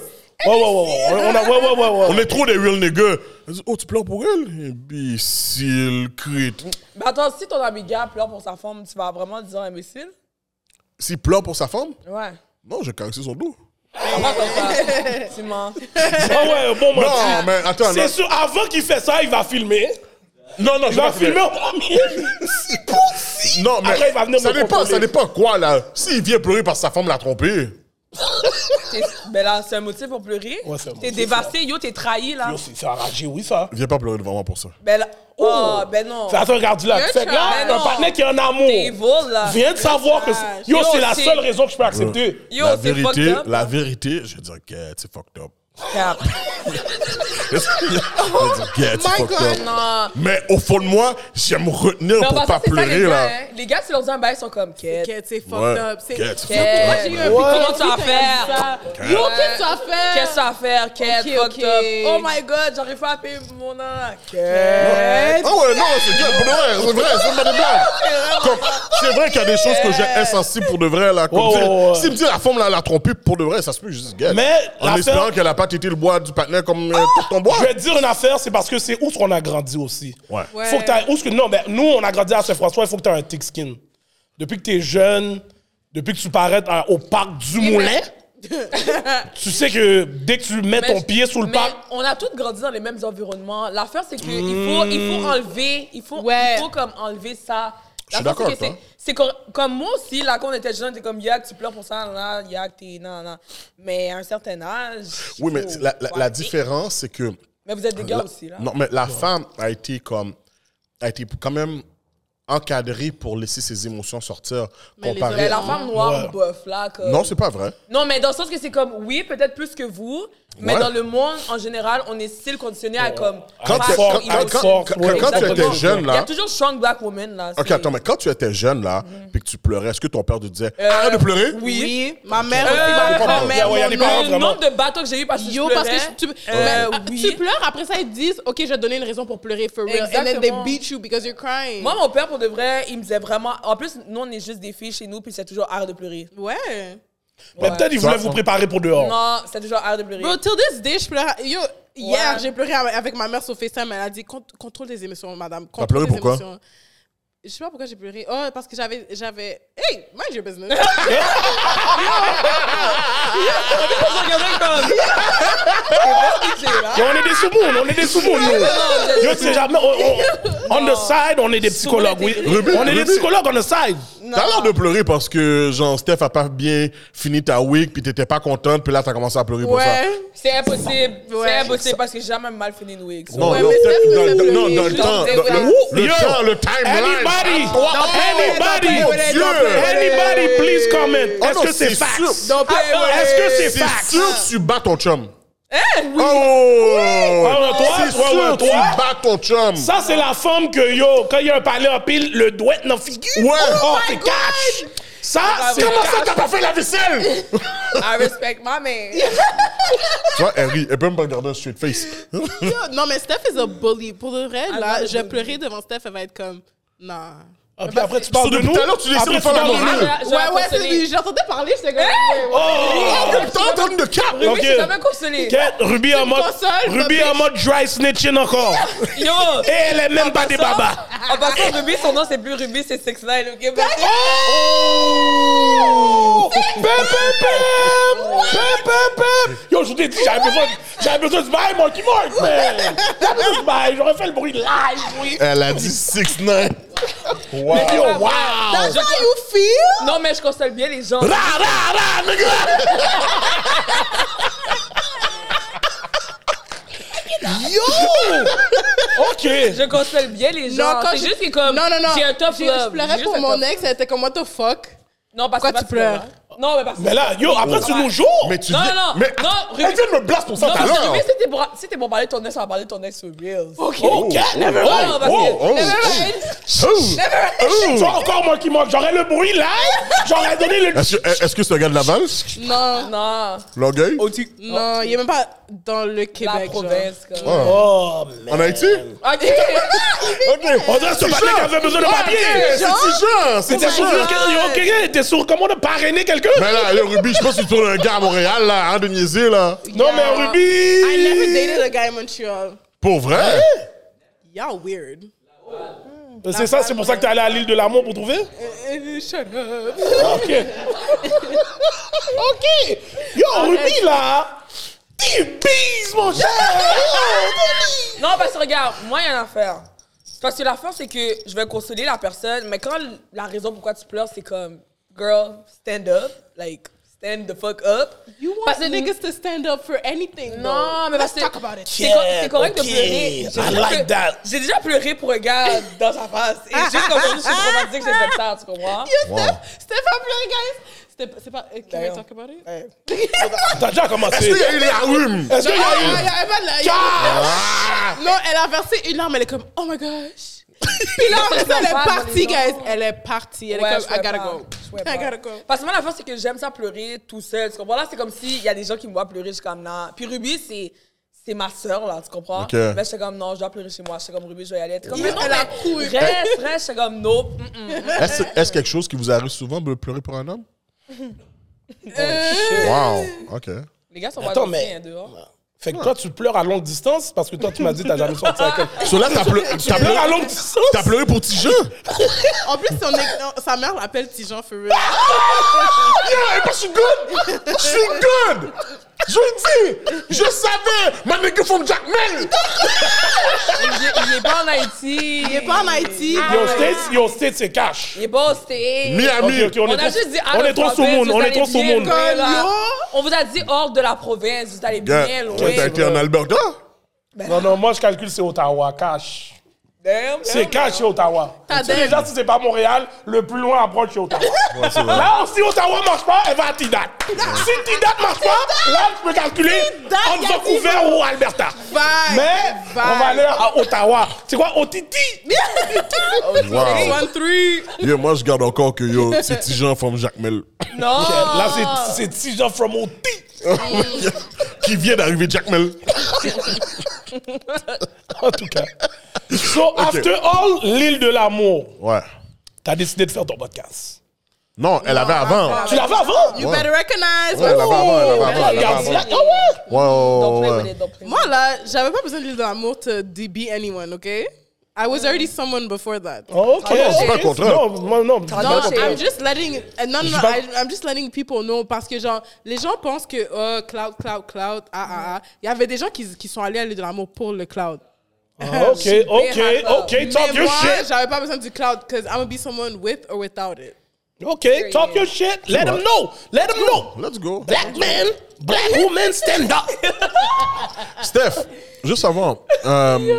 Ouais, ouais, ouais, ouais. On a, ouais, ouais, ouais, ouais. On est trop des real niggas. Elle dit, oh, tu pleures pour elle? Imbécile, crit. Mais attends, si ton ami gars pleure pour sa femme, tu vas vraiment dire imbécile? S'il pleure pour sa femme? Ouais. Non, j'ai caressé son dos. Ça? Tu mens. Ah ouais, bon, moi, Non, mais attends. C'est sûr, avant qu'il fait ça, il va filmer. Non, non, Il je va filmer filmer. en premier. Non, mais Après, il va venir ça dépend, ça dépend quoi, là. S'il vient pleurer parce que sa femme l'a trompé. Ben là, c'est un motif pour pleurer. Ouais, c'est un T'es motif, dévasté, yo, t'es trahi, là. Yo, C'est c'est enragé, oui, ça. Viens pas pleurer devant moi pour ça. Ben là, oh, ben non. C'est attends, regarde là. You're là, un non. partenaire qui est en amour. T'es evil, là. Viens de savoir que. c'est- trash. Yo, Yo, c'est la c'est- seule raison que je peux accepter. Yo, la c'est vérité, fucked up. la vérité, je vais dire, get, c'est fucked up. Cap. fucked God. Non. Mais au fond de moi, j'aime me retenir pour pas pleurer, gars, là. hein. Les gars, si leur dis un bail, ils sont comme, quête. Quête, c'est fucked up. C'est- Quête, Quête. Comment tu vas faire? Yo, qu'est-ce que tu vas faire? Qu'est-ce que ça va faire? Quête, fucked up. Oh my god, j'arrive pas à payer mon an. Quête. Ah ouais, non, c'est bien, pour de vrai, c'est vrai, c'est pas des blagues. C'est vrai qu'il y a des choses que j'ai insensibles pour de vrai, là. Tu. S'il me dit la femme, là, l'a trompé, pour de vrai, ça se peut, dis, get. Mais En espérant qu'elle a pas tété le bois du patinet comme euh, ton bois. Je vais te dire une affaire, c'est parce que c'est où qu'on a grandi aussi. Ouais. Ouais. Faut que t'aies- où que, non, ben, nous, on a grandi à Saint-François, il faut que tu aies un thick skin. Depuis que tu es jeune, depuis que tu parais euh, au parc du Moulin, tu sais que dès que tu mets ton pied sous le mais parc, on a tous grandi dans les mêmes environnements. L'affaire, c'est qu'il faut, il faut enlever, il faut, Ouais. il faut comme enlever ça. Je suis d'accord avec toi. c'est- comme, comme moi aussi, là, quand on était jeune, t'es comme, Yak, tu pleures pour ça, là, Yak, t'es, non, non. Mais à un certain âge. Oui, mais la, la- différence, c'est que. Mais vous êtes des gars la- aussi, là. Non, mais la femme a été comme. a été quand même encadrée pour laisser ses émotions sortir. Mais les. Mais la femme noire, Ouais. bof, là. Comme... Non, c'est pas vrai. Non, mais dans le sens que c'est comme, oui, peut-être plus que vous, mais Ouais. dans le monde, en général, on est still conditionné à comme. Quand, Ah, tu- fort, quand- quand- quand- fort, quand- ouais, quand tu exactement. étais jeune, Il y a là. toujours strong black woman, là. Ok, c'est- attends, mais quand tu étais jeune, là, puis que tu pleurais, est-ce que ton père te disait Arrête de pleurer? Oui. Ma mère Euh, aussi, ma pas grand-mère. Ouais, il y a mon des parents oncle. Le vraiment. nombre de bateaux que j'ai eu parce que Yo, je parce pleurais. que tu, Euh, oui. tu pleures, après ça, ils te disent, OK, je vais te donner une raison pour pleurer, for real. And then they beat you because you're crying. Moi, mon père, pour de vrai, il me disait vraiment. En plus, nous, on est juste des filles chez nous, puis c'est toujours arrête de pleurer. Ouais. Mais peut-être il voulait Ça, vous préparer pour dehors. Non, c'est toujours arrête de pleurer. Bro, till this day, je pleure. Yo, hier, Ouais. j'ai pleuré avec ma mère sur FaceTime. Elle a dit, Cont- contrôle tes émotions, madame. Contrôle pleuré tes pourquoi? émotions. Je sais pas pourquoi j'ai pleuré. Oh, parce que j'avais. j'avais... Hey, mind your business. Yo, on est des sous-mounes, on est des sous-mounes, nous. Yo, tu sais jamais. on- on- On the side, on est des psychologues, oui. On est des psychologues on the side. T'as l'air de pleurer parce que, genre, Steph a pas bien fini ta week, puis t'étais pas contente, puis là, t'as commencé à pleurer pour ça. C'est impossible. Ouais. C'est impossible parce que j'ai jamais mal fini une week. Non, Ouais, non, non, dans le temps, le, temps, le timeline. Anybody, Ah, anybody, anybody, please comment. Ah Est-ce que c'est? Donc, Est-ce que c'est C'est sûr que tu bats ton chum. Eh, oui. Oh! Ah, C'est sûr ouais, que tu bats ton chum. Ça, c'est la femme que, yo, quand il y a un palais en pile, le doigt dans la figure. Ouais. Oh, c'est catch. Ça, c'est Comment ça, t'as pas fait la vaisselle? I respect my man. tu vois, Henry, elle peut pas regarder un straight face. Yo, non, mais Steph is a bully. Pour de vrai, là, je vais pleurer devant Steph, elle va être comme, nah. Ah, puis après, tu parles de nous? tout à l'heure, tu décides de faire la de morale. Ouais, ouais, c'est- j'entendais parler, j'étais comme. Oh, putain, en termes de cap. Ruby, c'est jamais consolé. Quête, Ruby en mode, console, Ruby en mode dry snitching encore. Yo! Et elle est même pas des babas. En passant, Ruby, son nom, c'est plus Ruby, c'est 6 9 ok? Oh! Pep, pep, pep! Yo, je vous ai dit, j'avais besoin, j'avais besoin du bail, Marky Mark, man! J'avais besoin du bail, j'aurais fait le bruit live, oui! Elle a dit 6 9 Wow. Yo, wow! That's how you feel? Non, mais je console bien les gens. Ra, ra, ra, nigga! Yo! OK! Je console bien les gens. Non, quand c'est je- juste que comme. Non, non, non. J'ai un tough love. Je pleurais pour mon ex, elle était comme, what the fuck? Non, parce Pourquoi que tu pleures? Non, mais parce que. Mais là, yo, après, tu nous joues! Mais tu Non, viens- non, non. Mais Non, elle Ruby- vient de me blast pour ça Non, parce que. Ruby, si t'es pour, pour parler de ton ex, on va parler de ton ex sur Reels. OK, never Oh, mind. parce que- Oh, oh, Never oh. mind. Tu vois, encore moi qui manque. J'aurais le bruit là. J'aurais donné le. Est-ce que est-ce que c'est un gars de Laval? Non, Non. Longueuil? non, il est même pas dans le Québec. La province, comme. Oh, man. En Haïti? Ok. Ok. On dirait que ce patin qui avait besoin de papier. C'est Tijan! C'est T'es sûr que ok, t'es sûr comment de parrainer quelqu'un? Mais là, le Ruby, je pense que tu tournes un gars à Montréal, là, hein, de niaiser, là. Non, mais I Ruby. never dated a guy in Montreal. Pour vrai? Y'all weird. C'est ça, c'est pour ça que t'es allé à l'île de l'amour pour trouver? Uh, Shut up. Ok. ok. Yo, Ruby, là. Tu bises, mon cher. Non, parce que regarde, moi, il y a une affaire. Parce que l'affaire, c'est que je vais consoler la personne, mais quand la raison pourquoi tu pleures, c'est comme, girl, stand up. Like, stand the fuck up. You want Parce que- niggas to stand up for anything. Non, though. mais Let's parce que- talk about it. C'est co- c'est correct ok. de pleurer. I like that. J'ai déjà pleuré pour un gars dans sa face. Et juste comme je suis traumatisée que j'ai fait ça, tu comprends? Wow. C'était pas plein, guys. C'était c'est pas. uh, Can I Damn. talk about it? T'as déjà commencé. Est-ce qu'il y a eu les arrumes? Est-ce qu'il y a eu. il y pas la- il Non, elle a versé une larme. Elle est comme, oh my gosh. Puis là, après ça, elle est partie, guys. Elle est partie. Elle Ouais, est je comme, I gotta pas. go. I gotta go. Parce que moi, la fois, c'est que j'aime ça pleurer tout seul. Tu comprends? Là, c'est comme s'il y a des gens qui me voient pleurer, je suis comme, non. Puis Ruby, c'est. C'est ma soeur, là, tu comprends? Ok. Mais j'étais comme, non, je dois pleurer chez moi. J'étais comme, Ruby, je vais y aller. Comme, mais non, Elle a couru. Reste, reste. J'étais comme, nope. mm, mm. Est-ce est-ce quelque chose qui vous arrive souvent de pleurer pour un homme? Euh, Wow. OK. Les gars sont Attends, pas mais- hein, dehors. Fait que toi, tu pleures à longue distance parce que toi, tu m'as dit que t'as jamais sorti avec elle. So là, t'as pleu- Tu t'as pleures à pleuré, longue distance? t'as pleuré pour Tijan? En plus, son ex- non, sa mère l'appelle Tijan real. Yeah, je suis good! Je suis good! Je le dis! Je savais! Ma nigga from Jack Mel! Il est- il est pas en Haïti. Il est pas en Haïti. Yo, States, yo, States, c'est cash. Il est pas au state. Miami! Ok, ok, on, On est a trop, juste dit on est trop sous vous on est trop sous. Yo. On vous a dit hors de la province, vous allez bien loin. t'as été en Alberta? Non, non, moi, je calcule, c'est Ottawa, cash. C'est cash chez Ottawa. Déjà, si c'est pas Montréal, le plus loin approche chez Ottawa. Là, si Ottawa marche pas, elle va à Tidat. Si Tidat marche pas, là, tu peux calculer entre Vancouver ou Alberta. Bye. Mais Bye. on va aller à Ottawa. C'est quoi, Otiti? Wow. One, three. Yo, moi, je garde encore que yo, c'est Tijan from Jack Mel. Non. Là, c'est- c'est Tijan from Oti. qui vient d'arriver Jack Mel. En tout cas. So, after all, l'île de l'amour, Ouais. t'as décidé de faire ton podcast. Non, elle avait avant. Tu l'avais avant? You Ouais. better recognize. Ouais, elle avait avant, elle avait avant, elle. Ah ouais? Ouais, ouais, ouais. Moi, là, j'avais pas besoin de l'île de l'amour to be anyone, OK? I was already someone before that. Oh, Ok. Ah non, c'est pas le ok. contraire. Non, moi, non. No, Non, I'm just letting uh, no, no, no, pas- I, I'm just letting people know parce que genre les gens pensent que oh, cloud cloud cloud ah ah ah il y avait des gens qui, qui sont allés à l'île de l'amour pour le cloud. Ah, Ok, ok, ok. Mais Talk your moi, shit. j'avais pas besoin du cloud because I'm gonna be someone with or without it. Ok, talk your shit. Let them know. Let them know. Let's go. Black man, black woman, stand up. Steph, juste avant, euh,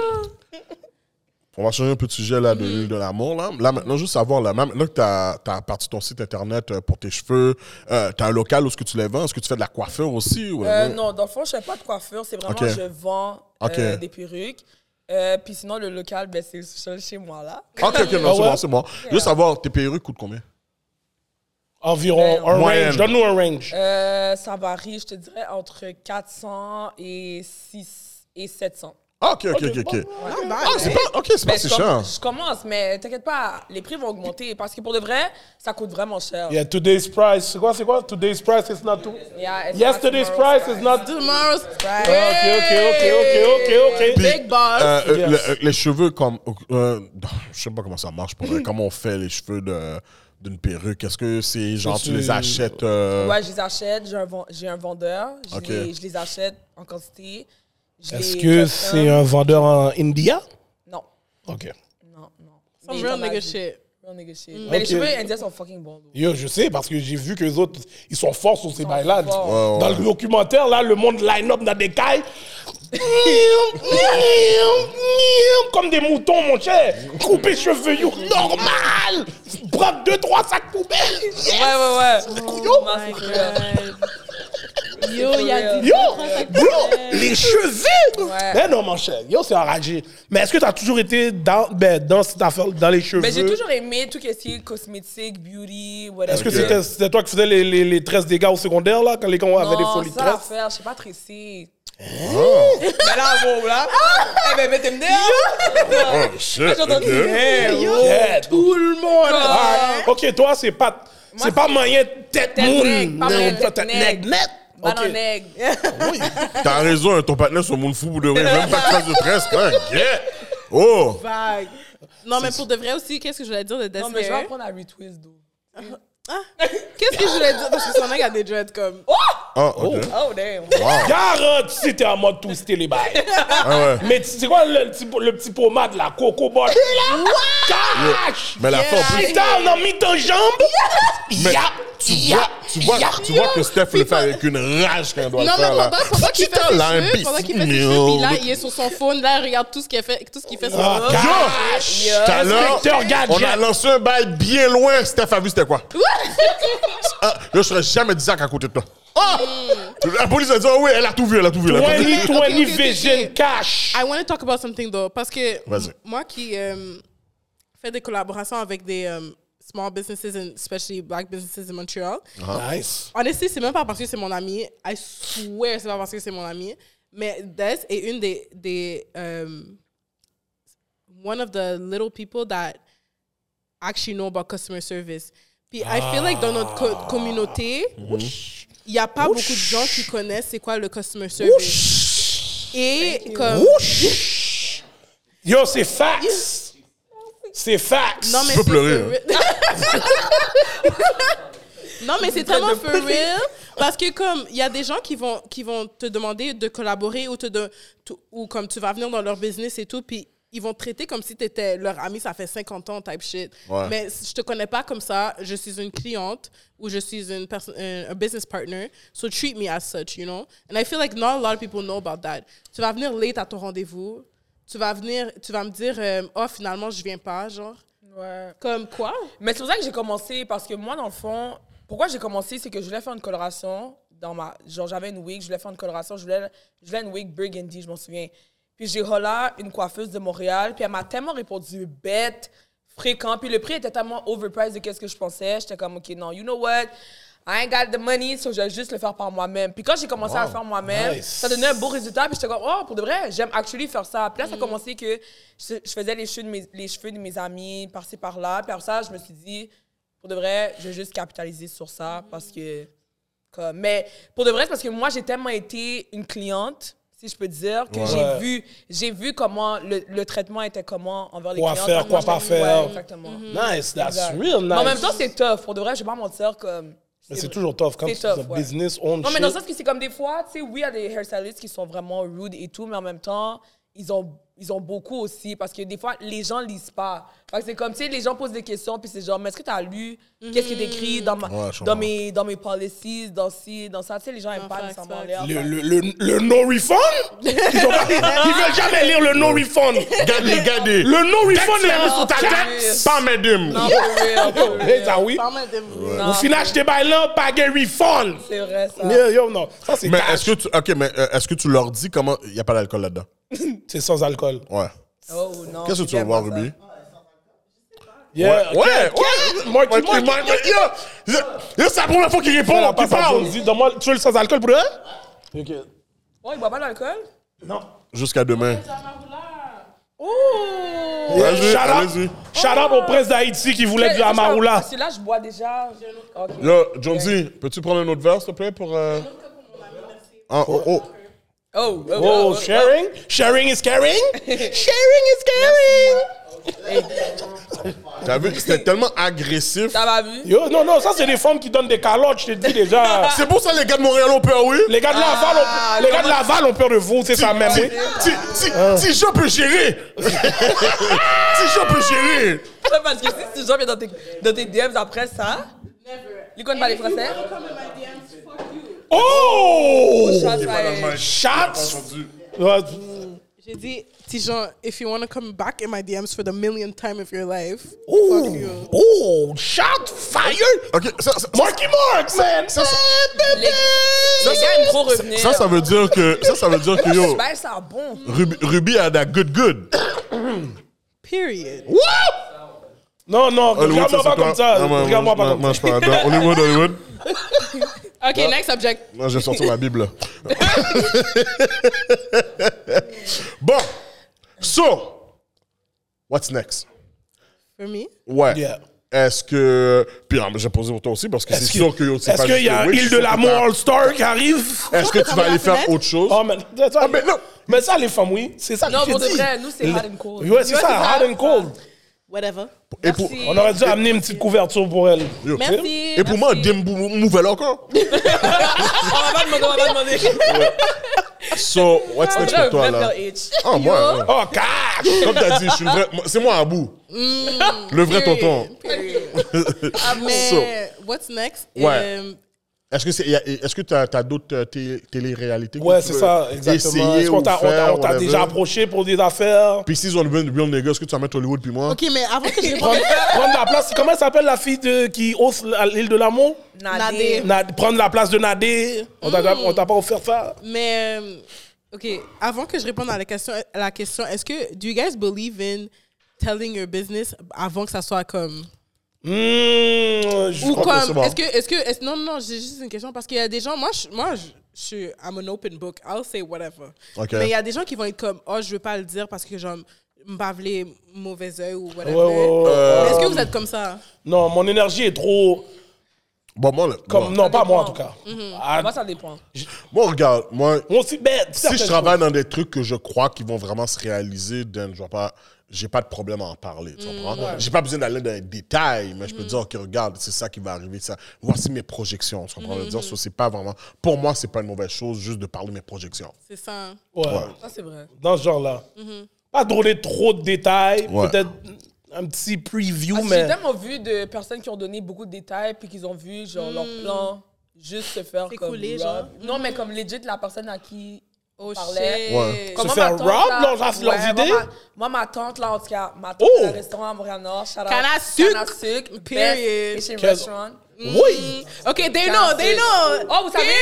on va changer un peu de sujet là, de l'île de l'amour. Là. là, maintenant, juste savoir, là, maintenant que tu as, parti ton site internet euh, pour tes cheveux, euh, tu as un local où est-ce que tu les vends? Est-ce que tu fais de la coiffure aussi? Ou, Euh, non, dans le fond, je fais pas de coiffure. C'est vraiment, Ok. je vends euh, des perruques. Euh, Puis sinon, le local, ben, c'est seul chez moi, là. Ok, ok, non, Ah c'est bon, c'est bon. Juste savoir, tes perruques coûtent combien? Environ un Moyenne. range. Donne-nous un range. Euh, ça varie, je te dirais, entre 400 et 6 et 700. Ah, ok, ok, ok. ok. Bad, Ah, c'est pas, ok, c'est pas Mais si je, cher. je commence, mais t'inquiète pas, les prix vont augmenter parce que pour de vrai, ça coûte vraiment cher. Yeah, today's price. C'est quoi, c'est quoi? Today's price is not too. Yeah, it's Yesterday's not tomorrow's price is not. Tomorrow's Ok, ok, ok, ok, ok, ok. big boss. Euh, euh, Yes. le- les cheveux, comme. euh, je sais pas comment ça marche pour vrai. Comment on fait les cheveux de- d'une perruque? Est-ce que c'est genre tu les achètes? euh, Ouais, je les achète, j'ai un, ven- j'ai un vendeur, je, Ok. les, je les achète en quantité. Est-ce les que c'est un vendeur en India? Non, Ok. non, non. Some real nigga shit. Real nigga shit. Mais les Ok. cheveux indiens sont fucking bons. Yo, je sais, parce que j'ai vu que les autres, ils sont forts sur ces bails-là. forts. Ouais, ouais. Dans le documentaire, là, le monde line-up dans des cailles. Comme des moutons, mon cher. Couper cheveux, yo, normal. Prendre deux, trois sacs poubelles. Yes. Ouais, ouais, ouais. Couillon. Non. Yo, il y a dit. Yo, bro, les cheveux! Ouais. Mais non, mon cher, yo, c'est enragé. Mais est-ce que tu as toujours été dans, ben, dans cette affaire, dans les cheveux? Mais j'ai toujours aimé tout ce qui est cosmétique, beauty, whatever. Est-ce que c'était, c'était toi qui faisais les, les, les tresses des gars au secondaire, là, quand les gars avaient des Non, folies de ça tresses? l'affaire, je sais pas tresser. Ah. Mais là, bon, là. Eh ben, mettez-moi dehors. Oh, shit. Tout le monde! Ah. Ah, ok, toi, c'est pas, c'est pas moyen tête Tête pas moyen Non, tête tête Ok. en aigle. T'as raison, hein, ton partenaire sur mon fou pour de vrai. Même pas de tresse, quand même. Yeah. Oh! Vague. Non, mais pour de vrai aussi, qu'est-ce que je voulais dire de Non, mais je vais apprendre à retwist, d'eau. Qu'est-ce que je voulais dire? Parce que son mec a des dreads comme. Ah, ok. Oh, damn. Wow. Garotte, si t'es en mode twister les bails. Ah ouais. Mais c'est quoi le, petit, le petit là? Coco là? Cash! Mais la en plus, Putain, on a mis ta jambe? Mais Ya, tu vois, tu vois, tu vois que Steph le fait avec une rage quand elle doit Non, le faire, là. pendant, pendant qu'il fait ses cheveux, pendant qu'il fait ses cheveux, puis là, il est sur son phone, là, il regarde tout ce qu'il fait, tout ce qu'il fait sur Ah, son cash! Tout à l'heure, Inspecteur Gadget. on a lancé un bail bien loin. Steph a vu c'était quoi? Ah, je serais jamais dit ça à côté de toi. Ah! La police a dit, oh oui, elle a tout vu, elle a tout vu. Elle a tout vu. 20, 20 Ok, ok, ok, vision ok. cash. I want to talk about something though, parce que moi qui euh, fais des collaborations avec des euh, small businesses, and especially black businesses in Montreal, uh-huh. Nice. Honestly, c'est même pas parce que c'est mon ami. I swear, c'est pas parce que c'est mon ami. Mais Des est une des, des um, one of the little people that actually know about customer service. Puis I feel like dans notre co- ah. communauté, mm-hmm. il y a pas beaucoup de gens qui connaissent c'est quoi le customer service. Et comme Yo, c'est facts. C'est facts. non mais peux c'est pleurer, for real. Non, mais c'est tellement for real. Parce que comme il y a des gens qui vont qui vont te demander de collaborer ou te de, ou comme tu vas venir dans leur business et tout puis ils vont te traiter comme si tu étais leur ami, ça fait 50 ans, type shit. Ouais. Mais je te connais pas comme ça. Je suis une cliente ou je suis une personne, un business partner. So treat me as such, you know? And I feel like not a lot of people know about that. Tu vas venir late à ton rendez-vous. Tu vas venir, tu vas me dire, euh, oh finalement je viens pas, genre. Ouais. Comme quoi? Mais c'est pour ça que j'ai commencé, parce que moi, dans le fond, pourquoi j'ai commencé, c'est que je voulais faire une coloration dans ma. Genre, j'avais une wig, je voulais faire une coloration, je voulais, je voulais une wig burgundy, je m'en souviens. Puis j'ai hola une coiffeuse de Montréal, puis elle m'a tellement répondu bête, fréquent, puis le prix était tellement overpriced de qu'est-ce que je pensais. J'étais comme, OK, non, you know what? I ain't got the money, so je vais juste le faire par moi-même. Puis quand j'ai commencé à le faire moi-même, Nice. ça donnait un beau résultat. Puis j'étais comme, oh, pour de vrai, j'aime actually faire ça. Puis là, ça a commencé que je, je faisais les cheveux, de mes, les cheveux de mes amis, par-ci, par-là. Puis après ça, je me suis dit, pour de vrai, je vais juste capitaliser sur ça parce que. Comme, mais pour de vrai, c'est parce que moi, j'ai tellement été une cliente, si je peux dire, que Ouais. j'ai vu, j'ai vu comment le, le traitement était comment envers les Quoi clients. faire, Comment quoi pas faire. Ouais, exactement. Nice, that's Exact. real nice. Mais en même temps, c'est tough. Pour de vrai, je vais pas mentir, comme. Mais c'est toujours tough quand C'est c'est un ouais. business own Non, mais dans le sens que c'est comme des fois, tu sais, oui, il y a des hairstylists qui sont vraiment rude et tout, mais en même temps, ils ont, ils ont beaucoup aussi parce que des fois, les gens lisent pas. Fait que c'est comme, tu sais, les gens posent des questions, puis c'est genre, mais est-ce que tu as lu? Qu'est-ce qui est écrit dans, ma, Ouais, dans, mes, dans mes policies, dans ci, dans ça? Tu sais, les gens aiment Non, pas facts, nécessairement l'air. Le, le, le, le no refund? Ils, ont pas- ils veulent jamais lire le no refund. Regardez, regardez. Le no refund, là, mis sur ta tête, pas madame. Non, real. Eh, ça oui. Au final, je t'ai là, pas de refund. C'est vrai, ça. Mais yo, non. Ça, c'est Mais cash. est-ce que tu, ok, mais euh, est-ce que tu leur dis comment il n'y a pas d'alcool là-dedans? C'est sans alcool. Ouais. Oh, non. Qu'est-ce que tu vas ça. Ruby? Yeah, ouais, ok, ouais, ok. ouais. Moi, Ouais, tu moi, il m'a- Yo, yo, c'est la première fois qu'il répond, qu'il parle. Jonesy. Donne-moi, tu veux le sans alcool pour eux? Ok. Oh, il boit pas d'alcool? Non. Jusqu'à demain. Oh! Yeah, Vas-y, shout out, allez-y. shout out au prince d'Haïti qui voulait du Amaroula. Parce que là, je bois déjà. Ok. Yo, Jonesy, peux-tu prendre un autre verre, s'il te plaît, pour... euh, Ah, oh, oh. Oh, oh, Oh, oh, oh. sharing? Sharing is caring? sharing is caring! T'as vu, c'était tellement agressif? T'as pas vu? Yo, non, non, ça, c'est des femmes qui donnent des calottes, je te dis déjà. C'est pour ça les gars de Montréal ont peur, oui? Les gars de Laval, ont, les gars de Laval ont peur de vous, c'est ça même. Si, oui. si, si, si je peux gérer. si je peux gérer. Ouais, parce que si tu viennent dans tes, dans tes DMs après ça, ils connaissent pas les français? Oh! Shots fired. Shots! J'ai dit, Tijan, if you want to come back in my DMs for the millionth time of your life, fuck you. ooh, shot fired. Ok, ça, ça, Marky Marks, man. ça, ça, Les, les gars aiment trop revenir. ça, ça veut dire que, ça, ça veut dire que yo, Ben, ça a bon. Ruby, Ruby a that good good. Period. Non, non, regarde-moi pas comme ça. Non, moi, Regarde-moi moi, pas comme ça. je parle. Dans Hollywood, Hollywood. OK, next subject. Non, je vais sortir ma Bible. bon. So, what's next? For me? Ouais. Yeah. Est-ce que. Puis, ah, je vais poser pour toi aussi parce que c'est sûr que Est-ce pas qu'il y a Île de l'amour All-Star qui arrive? Est-ce que tu vas aller faire autre chose? Oh, mais, ça, Ah, mais non. mais ça, les femmes, oui. C'est ça Non, que je pour de vrai, nous, c'est hot and cold. Ouais, c'est ça, c'est ça. hot and cold. Whatever. Et pour, Merci. On aurait dû amener une petite couverture pour elle. yo, Merci. et pour moi, dim nouvelle encore. On va pas demander, on va pas demander. So, what's next pour toi, là? Ah, moi, ouais. Oh, cash! Comme t'as dit, je suis C'est moi à bout. Le vrai tonton. Mais what's next? Ouais. Um, Est-ce que c'est, est-ce que tu as, d'autres té- télé-réalités que Ouais, tu c'est ça, exactement. Est-ce qu'on ou t'a déjà approché pour des affaires? Puis s'ils ont le real real nigga, est-ce que tu vas mettre Hollywood puis moi? OK, mais avant que je réponde... Prendre, prendre la place. Comment elle s'appelle la fille de, qui hausse l'île de l'amour? Nadé. Na- prendre la place de Nadé. On t'a on t'a pas offert ça? Mais, euh, OK, avant que je réponde à la question, à la question est-ce que, do you guys believe in telling your business avant que ça soit comme... Je Ou crois comme, est-ce que, est-ce que, non, non, j'ai juste une question parce qu'il y a des gens, moi, je, moi, je, je suis, I'm an open book, I'll say whatever. Mais il y a des gens qui vont être comme, oh, je veux pas le dire parce que genre, m'bavler mauvais oeil ou whatever. Ouais, ouais, ouais, Euh, Mais Est-ce que vous êtes comme ça? Non, mon énergie est trop. Bon, moi, Comme, non, pas moi en tout cas. Mm-hmm. Ah, Moi, ça dépend. Moi, regarde, moi, moi aussi, ben, si je travaille choses. dans des trucs que je crois qui vont vraiment se réaliser, then je vais pas. J'ai pas de problème à en parler, tu Mm, comprends? J'ai pas besoin d'aller dans les détails, mais je peux dire, OK, regarde, c'est ça qui va arriver, ça. Voici mes projections, tu comprends? Je veux Mm-hmm. dire, ça, c'est pas vraiment. Pour moi, c'est pas une mauvaise chose juste de parler de mes projections. C'est ça. Ouais, Ça, c'est vrai. dans ce genre-là. Mm-hmm. Pas donner trop de détails, Ouais. peut-être un petit preview, que mais. J'ai tellement vu de personnes qui ont donné beaucoup de détails puis qu'ils ont vu genre leur plan juste se faire comme genre. Non, mais comme legit la personne à qui Oh shit. Ouais. Comme Se moi, faire ma tante, rob, là- leurs- leurs ouais, moi, idées? ma- Moi, ma tante, là, en tout cas, ma tante Oh! a un restaurant à Montréal-Nord. sucre. Period. Best Asian Quel- restaurant. Oui! OK, they know, they know. Oh, vous savez?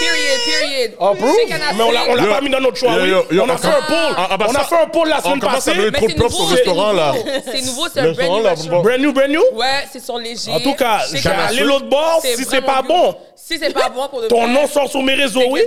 Period, period. Oh, bro! Chez Canne à Mais on l'a on l'a pas mis dans notre choix, oui. on a fait un poll. ah, ah, bah on ça- a fait un poll la semaine commence à passée. donner trop c'est restaurant, là. nouveau. C'est nouveau, c'est Le un brand restaurant, new. Brand new, brand new? Ouais, c'est sur léger. En tout cas, sucre. l'autre bord si c'est pas bon. Si c'est pas bon pour de Ton nom sort sur mes réseaux, oui.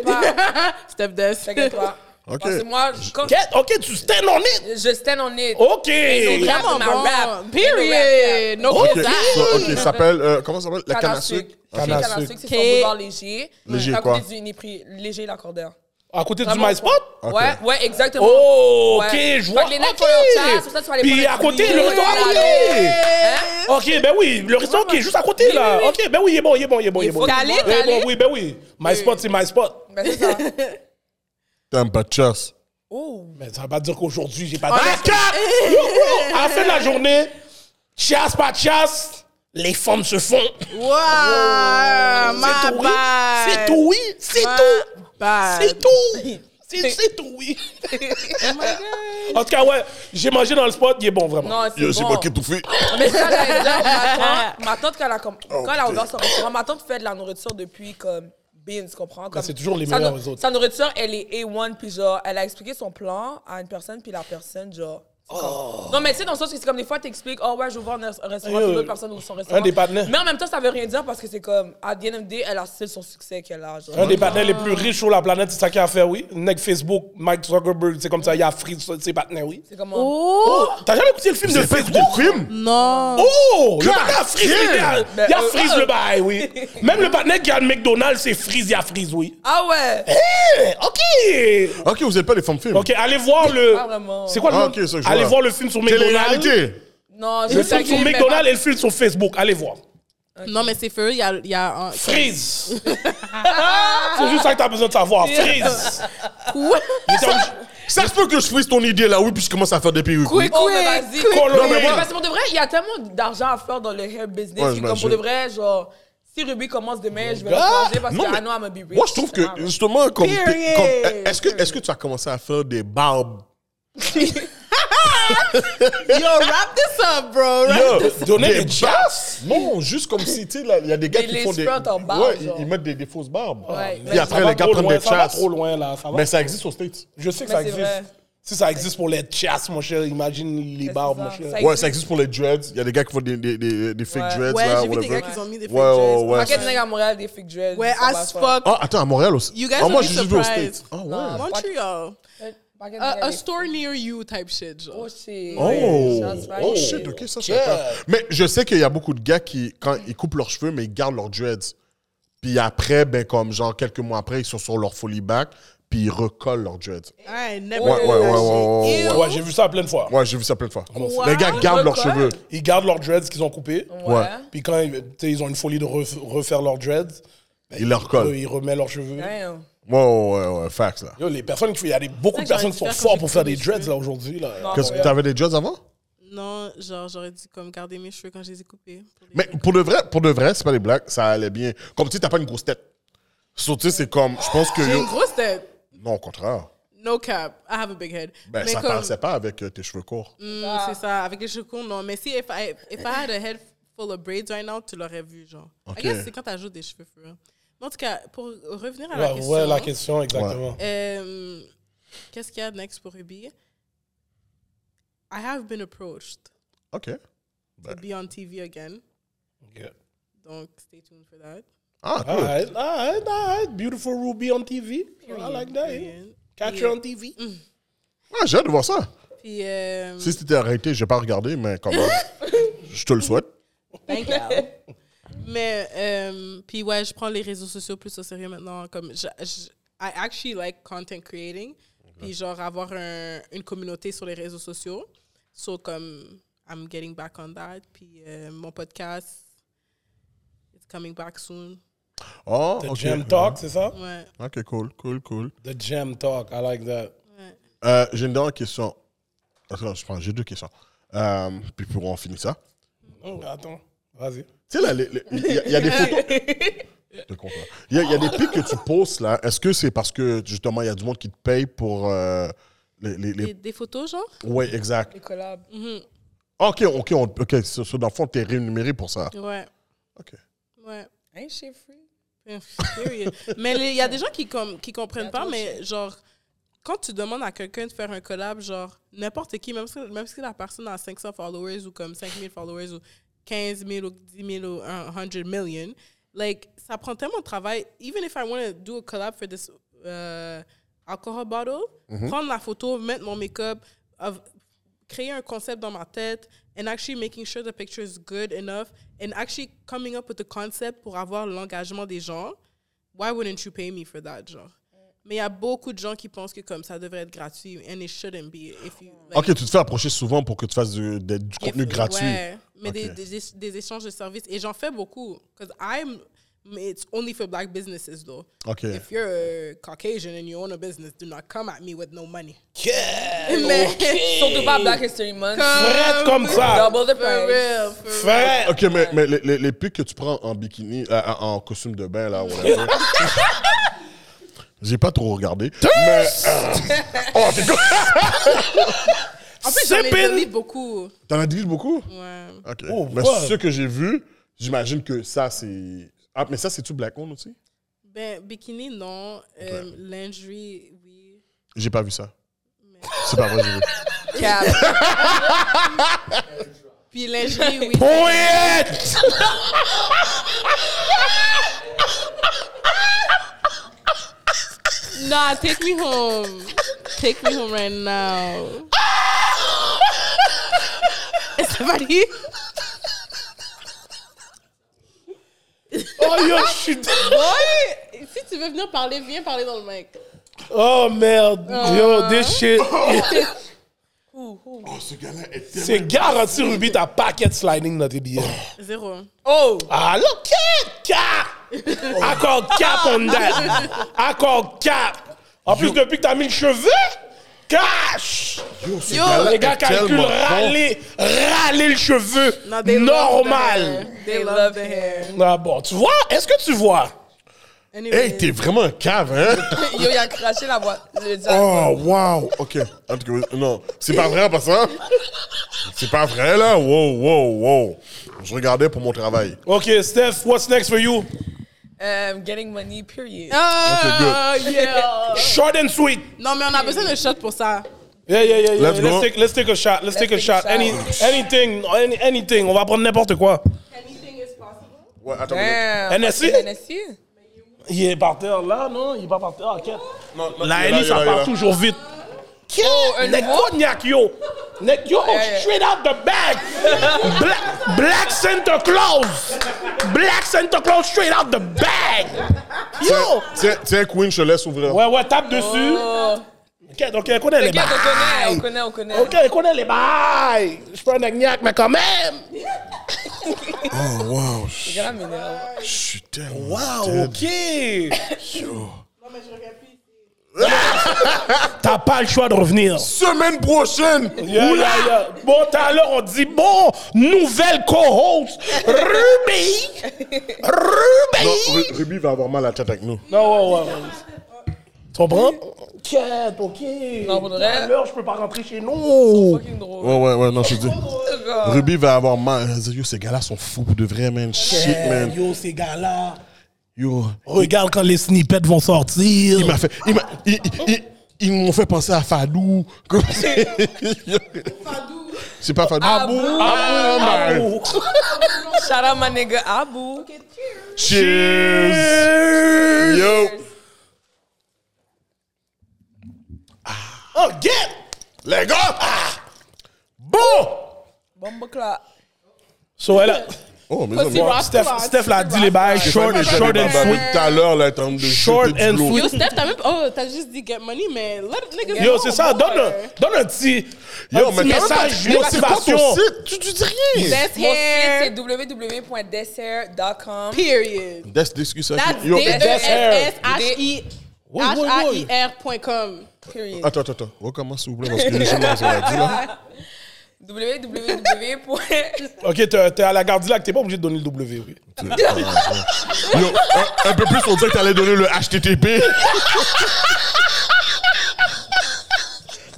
Step desk. T'inquiète pas. Ok. Parce que moi, quand Ok, ok, tu stand on it. je stand on it. Ok. Ain't no cap Vraiment bon. rap. Period. No OK. cap. So, OK, ça s'appelle. euh, comment ça s'appelle? La Canne à à sucre. Canne à à sucre. c'est sur boulevard léger. Léger à quoi? côté du Uniprix. Léger Lacordaire. À côté du Vraiment? MySpot? Ok. Ouais, ouais, exactement. Oh, ok, Ouais. je Fait vois. que les mecs ok. font leur chat, sur ça, tu vas Puis à côté, le restaurant à côté. Hein? Ok, ben oui, le restaurant qui est juste à côté, là. Ok, ben oui, il est bon, il est bon, il est bon. Il est bon. T'es allé, oui, ben oui. My spot, c'est my spot. Ben, c'est ça. Pas de chasse. Oh. Mais ça veut pas dire qu'aujourd'hui, j'ai pas de Yo, bro, à la fin de la journée, chasse, pas de chasse, les femmes se font. Wow, C'est tout, oui. C'est tout, oui. C'est tout. C'est tout. C'est tout, oui. Oh En tout cas, ouais, j'ai mangé dans le spot, il est bon, vraiment. Non, c'est c'est bon. moi qui ai tout fait. Mais ça, j'allais dire, ma tante, ma tante, quand elle a, com- Oh, quand elle a ouvert son restaurant, ma tante fait de la nourriture depuis comme Beans, tu comprends? Comme, c'est toujours les meilleurs, eux autres. Sa nourriture, elle est A1, puis genre, elle a expliqué son plan à une personne, puis la personne, genre. Comme- Non, mais tu sais, dans le sens que c'est comme des fois, t'expliques, oh ouais, je vais ouvrir un, un restaurant, Euh, puis l'autre personne ouvre son restaurant. des partenaires. Mais en même temps, ça veut rien dire parce que c'est comme, à the end of the day, elle a still son succès qu'elle a. genre. Un des partenaires les plus riches sur la planète, c'est ça qu'il a fait, oui. Neck Facebook, Mike Zuckerberg, c'est comme ça, il a freeze ses partenaires, oui. C'est comment? Oh, T'as jamais écouté le film de Facebook? film? non. Oh! Le partenaire a freeze, damn! il a, il a euh, freeze euh. le bail, oui. Même le partenaire qui a le McDonald's, c'est freeze, il a freeze, oui. Ah ouais! Eh, ok! OK, vous êtes pas les femmes films. Ok, allez voir le. C'est quoi le Ah, nom? Allez voir le film sur McDonald's. Télé-réalité. Non, Le je film sur McDonald's et le film sur Facebook. Allez voir. Non, mais c'est feu. Il y a, il y a un. Freeze! c'est juste ça que t'as besoin de savoir. Freeze! Quoi? Ça se peut que je frise ton idée là, oui, puis je commence à faire des perruques. oui. Quick, Oh, mais vas-y. Non, mais moi- Parce que pour de vrai, il y a tellement d'argent à faire dans le hair business. Ouais, que comme pour de vrai, genre, Si Ruby commence demain, je vais gars. le changer parce Non, que mais I know I'm gonna be rich. Moi, je trouve que Ah, justement, comme. Period. comme- Est-ce que, est que tu as commencé à faire des barbes? Yo, wrap this up, bro. Wrap Yo, this- donner des chaps? Non, juste comme si, tu sais, là, il y a des gars qui les font des. en barbe, ouais, ils- mettent des, des fausses barbes. Ouais, Puis après, les gars prennent loin, des Ça va trop loin, là. Ça va. Mais ça existe aux States. Je sais que Mais ça c'est vrai. existe. Si ça existe pour les chasses, mon cher, imagine les barbes, mon cher. Ça Ouais, existe. ça existe pour les dreads. Il y a des gars qui font des, des, des, des fake Ouais. dreads. Ouais, j'ai vu des gars qui ont mis des fake Ouais, ouais, dreads. ouais. Paquet de nègres à Montréal, des fake dreads. Ouais, as fuck. Ah, attends, à Montréal aussi. You guys ah, will moi, j'ai vu aux. States. Ah, ouais. Non. Montreal. De A, nègres a store near you type shit, genre. Oh shit. Oh, Shots oh shit, ok, ça c'est Yeah. pas. Mais je sais qu'il y a beaucoup de gars qui, quand ils coupent leurs cheveux, mais ils gardent leurs dreads. Puis après, ben comme genre quelques mois après, ils sont sur leur fully back, puis ils recollent leurs dreads. I never Ouais, ouais, ouais, that ouais, ouais. Ouais, j'ai vu ça plein de fois. Ouais, j'ai vu ça plein de fois. Wow. Les gars gardent leurs cheveux. Ils gardent leurs dreads qu'ils ont coupés. Ouais. Puis quand ils, ont une folie de ref- refaire leurs dreads, Ils les eux, recollent. ils remettent leurs cheveux. Damn. Ouais, ouais, ouais, facts là. Yo, les personnes qui font- il y a des, beaucoup de personnes qui sont fortes pour faire des dreads là aujourd'hui. Là. Qu'est-ce que t'avais des dreads avant? Non, genre, j'aurais dû comme garder mes cheveux quand je les ai coupés. pour les- Mais pour de vrai, pour de vrai, c'est pas des blagues, ça allait bien. Comme tu sais, t'as pas une grosse tête. So, sais, c'est comme, je pense que. J'ai une grosse tête. Non, au contraire. No cap. I have a big head. Ben, Mais ça comme- passait pas avec euh, tes cheveux courts. Mm, c'est ça. Avec les cheveux courts, non. Mais si, if I, if I had a head full of braids right now, tu l'aurais vu, genre. Ok. I guess c'est quand t'ajoutes des cheveux fur. En tout cas, pour revenir à la Ouais, question. ouais, la question, exactement. euh, Qu'est-ce qu'il y a next pour Ruby? I have been approached OK. to be on TV again. Ok. Donc, stay tuned for that. Ah, cool. Alright, alright, alright. Beautiful Ruby on TV. I like that. Period. Catch her on TV. Ah, j'ai hâte de voir ça. Puis, euh, Si c'était arrêté, j'ai pas regardé, mais quand même, je te le souhaite. Thank you. Mais, euh, puis ouais, je prends les réseaux sociaux plus au sérieux maintenant. Comme, je, je- I actually like content creating. Puis genre, avoir un- une communauté sur les réseaux sociaux. So, comme, I'm getting back on that. Puis euh, mon podcast, it's coming back soon. Oh, The OK. Gem Talk, c'est ça? Ouais, OK, cool, cool, cool. The Gem Talk, I like that. ouais. Euh, j'ai une dernière question. Attends, je prends, j'ai deux questions. Euh, puis pour en finir ça. Oh, attends, vas-y. Tu sais, là, il y, a- il y a des photos. Il y, a, il y a des pics que tu postes, là. Est-ce que c'est parce que, justement, il y a du monde qui te paye pour euh, les... les, les- Des, des photos, genre? Ouais, exact. Les collabs. Mhm. OK, OK, on- OK. So, dans le fond, t'es rémunéré pour ça. Ouais, OK. ouais. Ain't shit free. Mais il y a des gens qui, comme, qui comprennent pas, mais genre, quand tu demandes à quelqu'un de faire un collab, genre, n'importe qui, même si, même si la personne a 500 followers ou comme 5000 followers ou 15 000 ou 10 000 ou 100 million, like, ça prend tellement de travail. Even if I want to do a collab for this uh, alcohol bottle, prendre la photo, mettre mon make-up, of- créer un concept dans ma tête and actually making sure the picture is good enough and actually coming up with the concept pour avoir l'engagement des gens, why wouldn't you pay me for that, genre? Mais il y a beaucoup de gens qui pensent que comme ça devrait être gratuit and it shouldn't be. If you, like, OK, tu te fais approcher souvent pour que tu fasses du, de- du contenu if- gratuit. Ouais, mais des, des, des échanges de services. Et j'en fais beaucoup. Because I'm, it's only for black businesses though. OK. If you're a Caucasian and you own a business, do not come at me with no money. Yeah! Mais, Surtout pas Black History Month. Frette comme ça! Double the for price. real, for real. Frette! OK, mais, mais les, les, les pics que tu prends en bikini, euh, en en costume de bain, là, whatever. J'ai pas trop regardé. mais. euh, oh, t'es con- En plus, j'en ai Sipping. delete beaucoup. T'en as dit beaucoup? Ouais. OK. Oh, mais wow. ce que j'ai vu, j'imagine que ça, c'est. Ah, mais ça, c'est-tu Black Owned aussi? Ben, bikini, non. Euh, lingerie, oui. J'ai pas vu ça. C'est pas vrai, j'ai vu. Cap. Puis lingerie, oui. Poète! Nah, take me home. Take me home right now. Is somebody? Oh yo, je suis. Boy, si tu veux venir parler, viens parler dans le mic. Oh merde! Yo, this shit. Oh, ce gars-là est C'est garanti, Ruby, t'as paquet sliding dans tes billets. Zéro. Oh! Ah, look at cap! I call cap on that. Call cap. En plus, depuis que t'as mis le cheveu, cash! Yo, ce Yo, gars-là Les gars est calculent tellement râler, râler le cheveu. No, they love Normal. the hair. They love the hair. Ah bon, tu vois? Est-ce que tu vois? Anyways. Hey, t'es vraiment un cave, hein? Yo, il a craché la boîte. Oh, wow. OK. En tout cas, non. C'est pas vrai, en passant. C'est pas vrai, là. Wow, wow, wow. Je regardais pour mon travail. OK, Steph, what's next for you? Um, getting money, period. Ah, yeah. Short and sweet. Non, mais on a besoin de shot pour ça. Yeah, yeah, yeah, yeah. Let's Let's, go. take, let's take a shot. Let's, take a take shot. a shot. Any, anything, any, anything. On va prendre n'importe quoi. Anything is possible. Ouais, attends. NSC? NSC? Il est par terre là, non? Il est pas par terre. Ah, ok. Non, non, La est ça part toujours vite. Oh, un Nek nouveau? cognac, yo. Nek, yo, yeah. straight out the bag. Black, Black Santa Claus. Black Santa Claus straight out the bag. Yo. Tiens, tiens, Queen, je te laisse ouvrir. Ouais, ouais, tape dessus. Ok, donc, on connaît les Regarde, on connaît, on bails. connaît, on connaît. Ok, on connaît les bails. Je prends un cognac, mais quand même. Oh, wow. Je suis tellement. Wow, dead. ok. Yo. T'as pas le choix de revenir. Semaine prochaine. Yeah, yeah, yeah. Bon, l'heure, on dit, bon, nouvelle co-host, Ruby. Non, Ruby. Ru- Ruby va avoir mal à la tête avec nous. Non, ouais, ouais. ouais. Tu comprends? Quête, ok. Non, pour de Tout vrai. à l'heure, je peux pas rentrer chez nous. Fucking drôle. Ouais, ouais, ouais, non, je te dis. Ruby va avoir mal. Elle Yo, ces gars-là sont fous pour de vrai, man. Shit, man. Yo, ces gars-là. Yo. Regarde quand les snippets vont sortir. Il m'a fait. Il m'a- il- il- il- Ils m'ont fait penser à Fadou. Comme c'est- C'est pas Fadou. Abou. Ah, man. Shout out my nigga Abu. Cheers. Yo. Oh, get! Les gars. Ah. Bon. Bomba clap. So, elle a... Oh, mais Pussy rock. Steph, Steph l'a dit les bails, short, Short short and sweet. Tout à l'heure, là, en de Short and sweet. Yo, Steph, t'as même. Oh, t'as juste dit get money, mais let niggas Yo, c'est ça, donne un, donne un petit, un Yo, petit mais message, Yo, c'est quoi motivation. site? Tu, tu dis rien. Mon site, c'est hair, www.dessert.com. period. That's discussion. That's Yo, D That's hair. S S H I Oui, H oui, A oui. I R point com. Period. Attends, attends, attends. Recommence, s'il vous plaît, parce que je sais pas dit, là. www. Ok, t'es t'es à la Gardilac, t'es pas obligé de donner le W, oui. Yo, un, un peu plus, on dirait que t'allais donner le HTTP.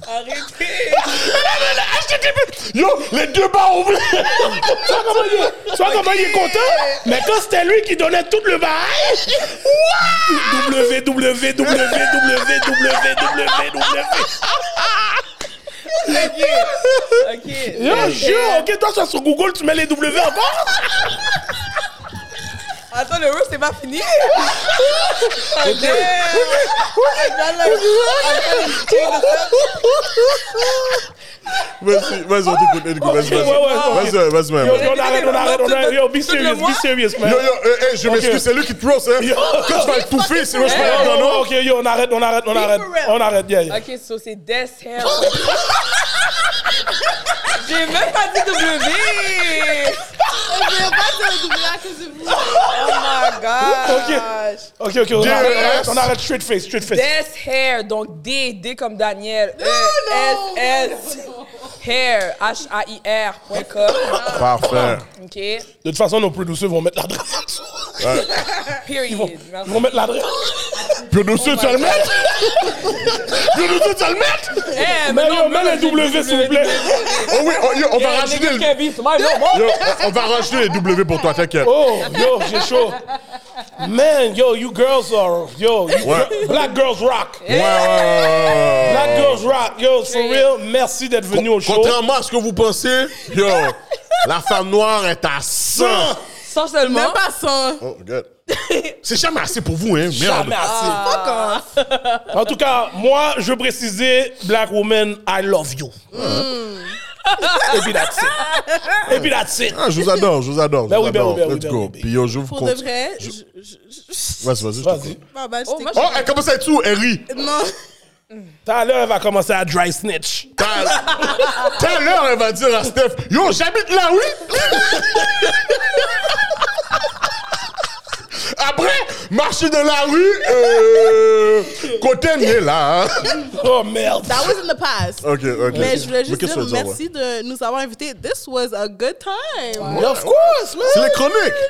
Arrêtez. Yo, les deux barres vois comment il est, tu vois comment il est content? Mais quand c'était lui qui donnait tout le bail, W, W, W, W, W, W, W. Ok. Yo, jure, ok, toi, ça sur Google, tu mets les W encore? Attends, le roast, c'est pas fini. Oh. Vas-y, vas-y, on t'écoute, on t'écoute, vas-y, vas-y. Vas-y, vas-y, man. on arrête, on arrête, on arrête. Yo, be serious, be serious, man. Yo, yo, eh, eh, je m'excuse, c'est lui qui te roast, hein. Quand tu vas étouffer, sinon je peux pas non, oh, ok, yo, on arrête, on arrête, on arrête. On arrête, yeah, yeah. Ok, so c'est Des Hair. J'ai même pas dit W. Je vais pas dire le W à cause de vous. Oh my gosh. Ok, ok, on DES. arrête, on arrête straight face, straight face. Des Hair, donc D, D comme Daniel. E, S, S. Hair, H-A-I-R.com. Parfait. Ok. De toute façon, nos producers vont mettre l'adresse en dessous. Period. Ils vont mettre l'adresse. Producer, tu vas le mettre? Producer, tu vas le mettre? Eh, Mais non, yo, mets les W, s'il vous plaît. Oh oui, oh, yo, on va rajouter on va les W pour toi, t'inquiète. Oh, yo, j'ai chaud. Man, yo, you girls are, yo, you Ouais. black girls rock. Ouais, ouais, ouais, ouais, Black girls rock. Yo, for real, merci d'être venu au show. Contrairement à ce que vous pensez, yo, la femme noire est à 100. Sans seulement. Même pas ça. Oh, regarde. C'est jamais assez pour vous, hein, merde. Jamais assez. En tout cas, moi, je veux préciser, black woman, I love you. Et puis that's it. Et puis that's it. Ah, je vous adore, je vous adore. Ben vous oui, ben oui, ben oui, Let's ben go. ben Puis yo, je vous Pour de vrai, je. Vas-y, vas-y. je te. Ah, bah, je Oh, Oh, elle commence à être où? Elle rit. Non. Tout à l'heure, elle va commencer à dry snitch. Tout à l'heure, elle va dire à Steph, yo, j'habite là, oui. Après, Marcher dans la rue, euh, côté est là. hein. Oh merde. That was in the past. Ok, ok. Mais je voulais juste qu'est-ce que dire tu veux dire, merci de nous avoir invités. This was a good time. Yeah, of course, C'est man. les chroniques.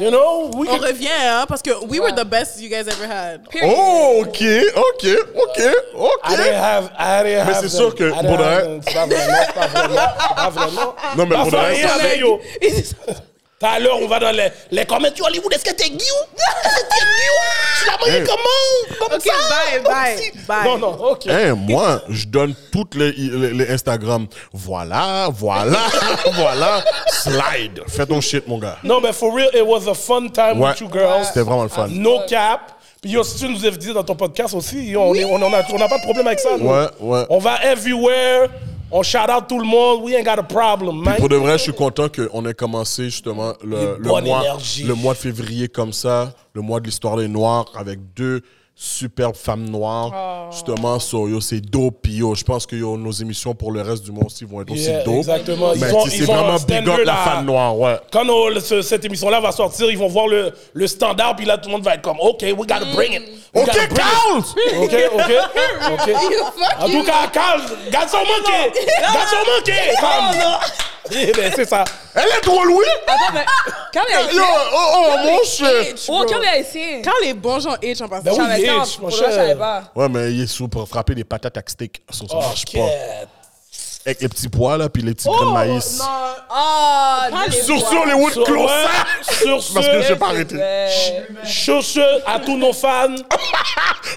You know, we On can- revient, hein, parce que we were the best you guys ever had. Oh, ok, ok, ok, I ok. didn't have, I didn't Mais have c'est sûr que, I didn't pour de vrai- pas vraiment, pas vraiment. Non, mais pour de ça, vrai, Tout à l'heure, on va dans les, les commentaires. Tu Hollywood, est-ce que t'es Guillaume? Est-ce que t'es Guillaume? Tu l'as mangé Hey. comment? Comme Ok, ça? bye, bye, si- bye. Non, non, ok. Hein, moi, je donne toutes les, les, les Instagram. Voilà, voilà, voilà. Slide. Fais ton shit, mon gars. Non, mais for real, it was a fun time Ouais. with you girls. C'était vraiment le fun. No cap. Puis yo, si tu nous invites dans ton podcast aussi, yo, on est- on n'a on n'a pas de problème avec ça. nous. Ouais, ouais. On va everywhere. On shout out tout le monde. We ain't got a problem, man. Pour de vrai, je suis content qu'on ait commencé justement le, le mois, énergie. le mois de février comme ça, le mois de l'histoire des Noirs, avec deux superbes femmes noires. Justement, so, yo, c'est dope. Puis yo, je pense que yo, nos émissions pour le reste du monde aussi vont être Yeah, aussi dope. exactement. Mais c'est vraiment big up la femme noire, ouais. Quand on- le- ce- cette émission-là va sortir, ils vont voir le, le standard, puis là, tout le monde va être comme, OK, we gotta bring it. We Ok. Carl! OK, OK, OK. En tout cas, Carl, garçon manqué. Garçon manqué. Eh ben, c'est ça. Elle est drôle, oui! Attends, mais quand les Yo, haïtiens. oh, oh, mon cher! Oh, quand les haïtiens. Quand les bons gens H en passant. Ben oui, H, mon vrai, je cher. savais pas. Ouais, mais il est sous pour frapper des patates à steak. Ça, ça marche pas. Avec les petits pois, là, puis les petits grains de maïs. Non, Ah, les Sur ce, Hollywood, close sur ce, Parce que j'ai pas arrêté. Sur ce, à tous nos fans,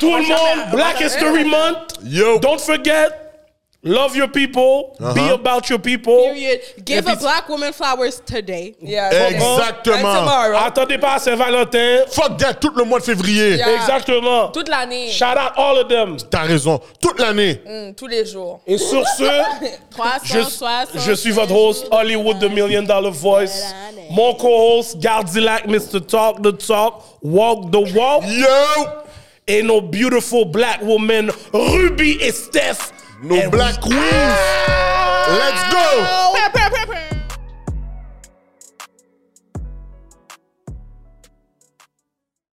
tout le monde, Black History Month. Yo! Don't forget, love your people, be Uh-huh. about your people. Period. Give Et a black woman flowers today. Yeah. Exactement. And tomorrow. Attendez pas à Saint-Valentin. Fuck that, tout le mois de février. Yeah. Exactement. Toute l'année. Shout out all of them. T'as raison. Toute l'année. Mm, tous les jours. Et sur ce, 360. je, je suis votre host, Hollywood, the Million Dollar Voice. Mon co-host, Gardilac, Mr. Talk the Talk, Walk the Walk. Yo! Et nos beautiful black women, Ruby et Steph. No Black Queens. Let's go.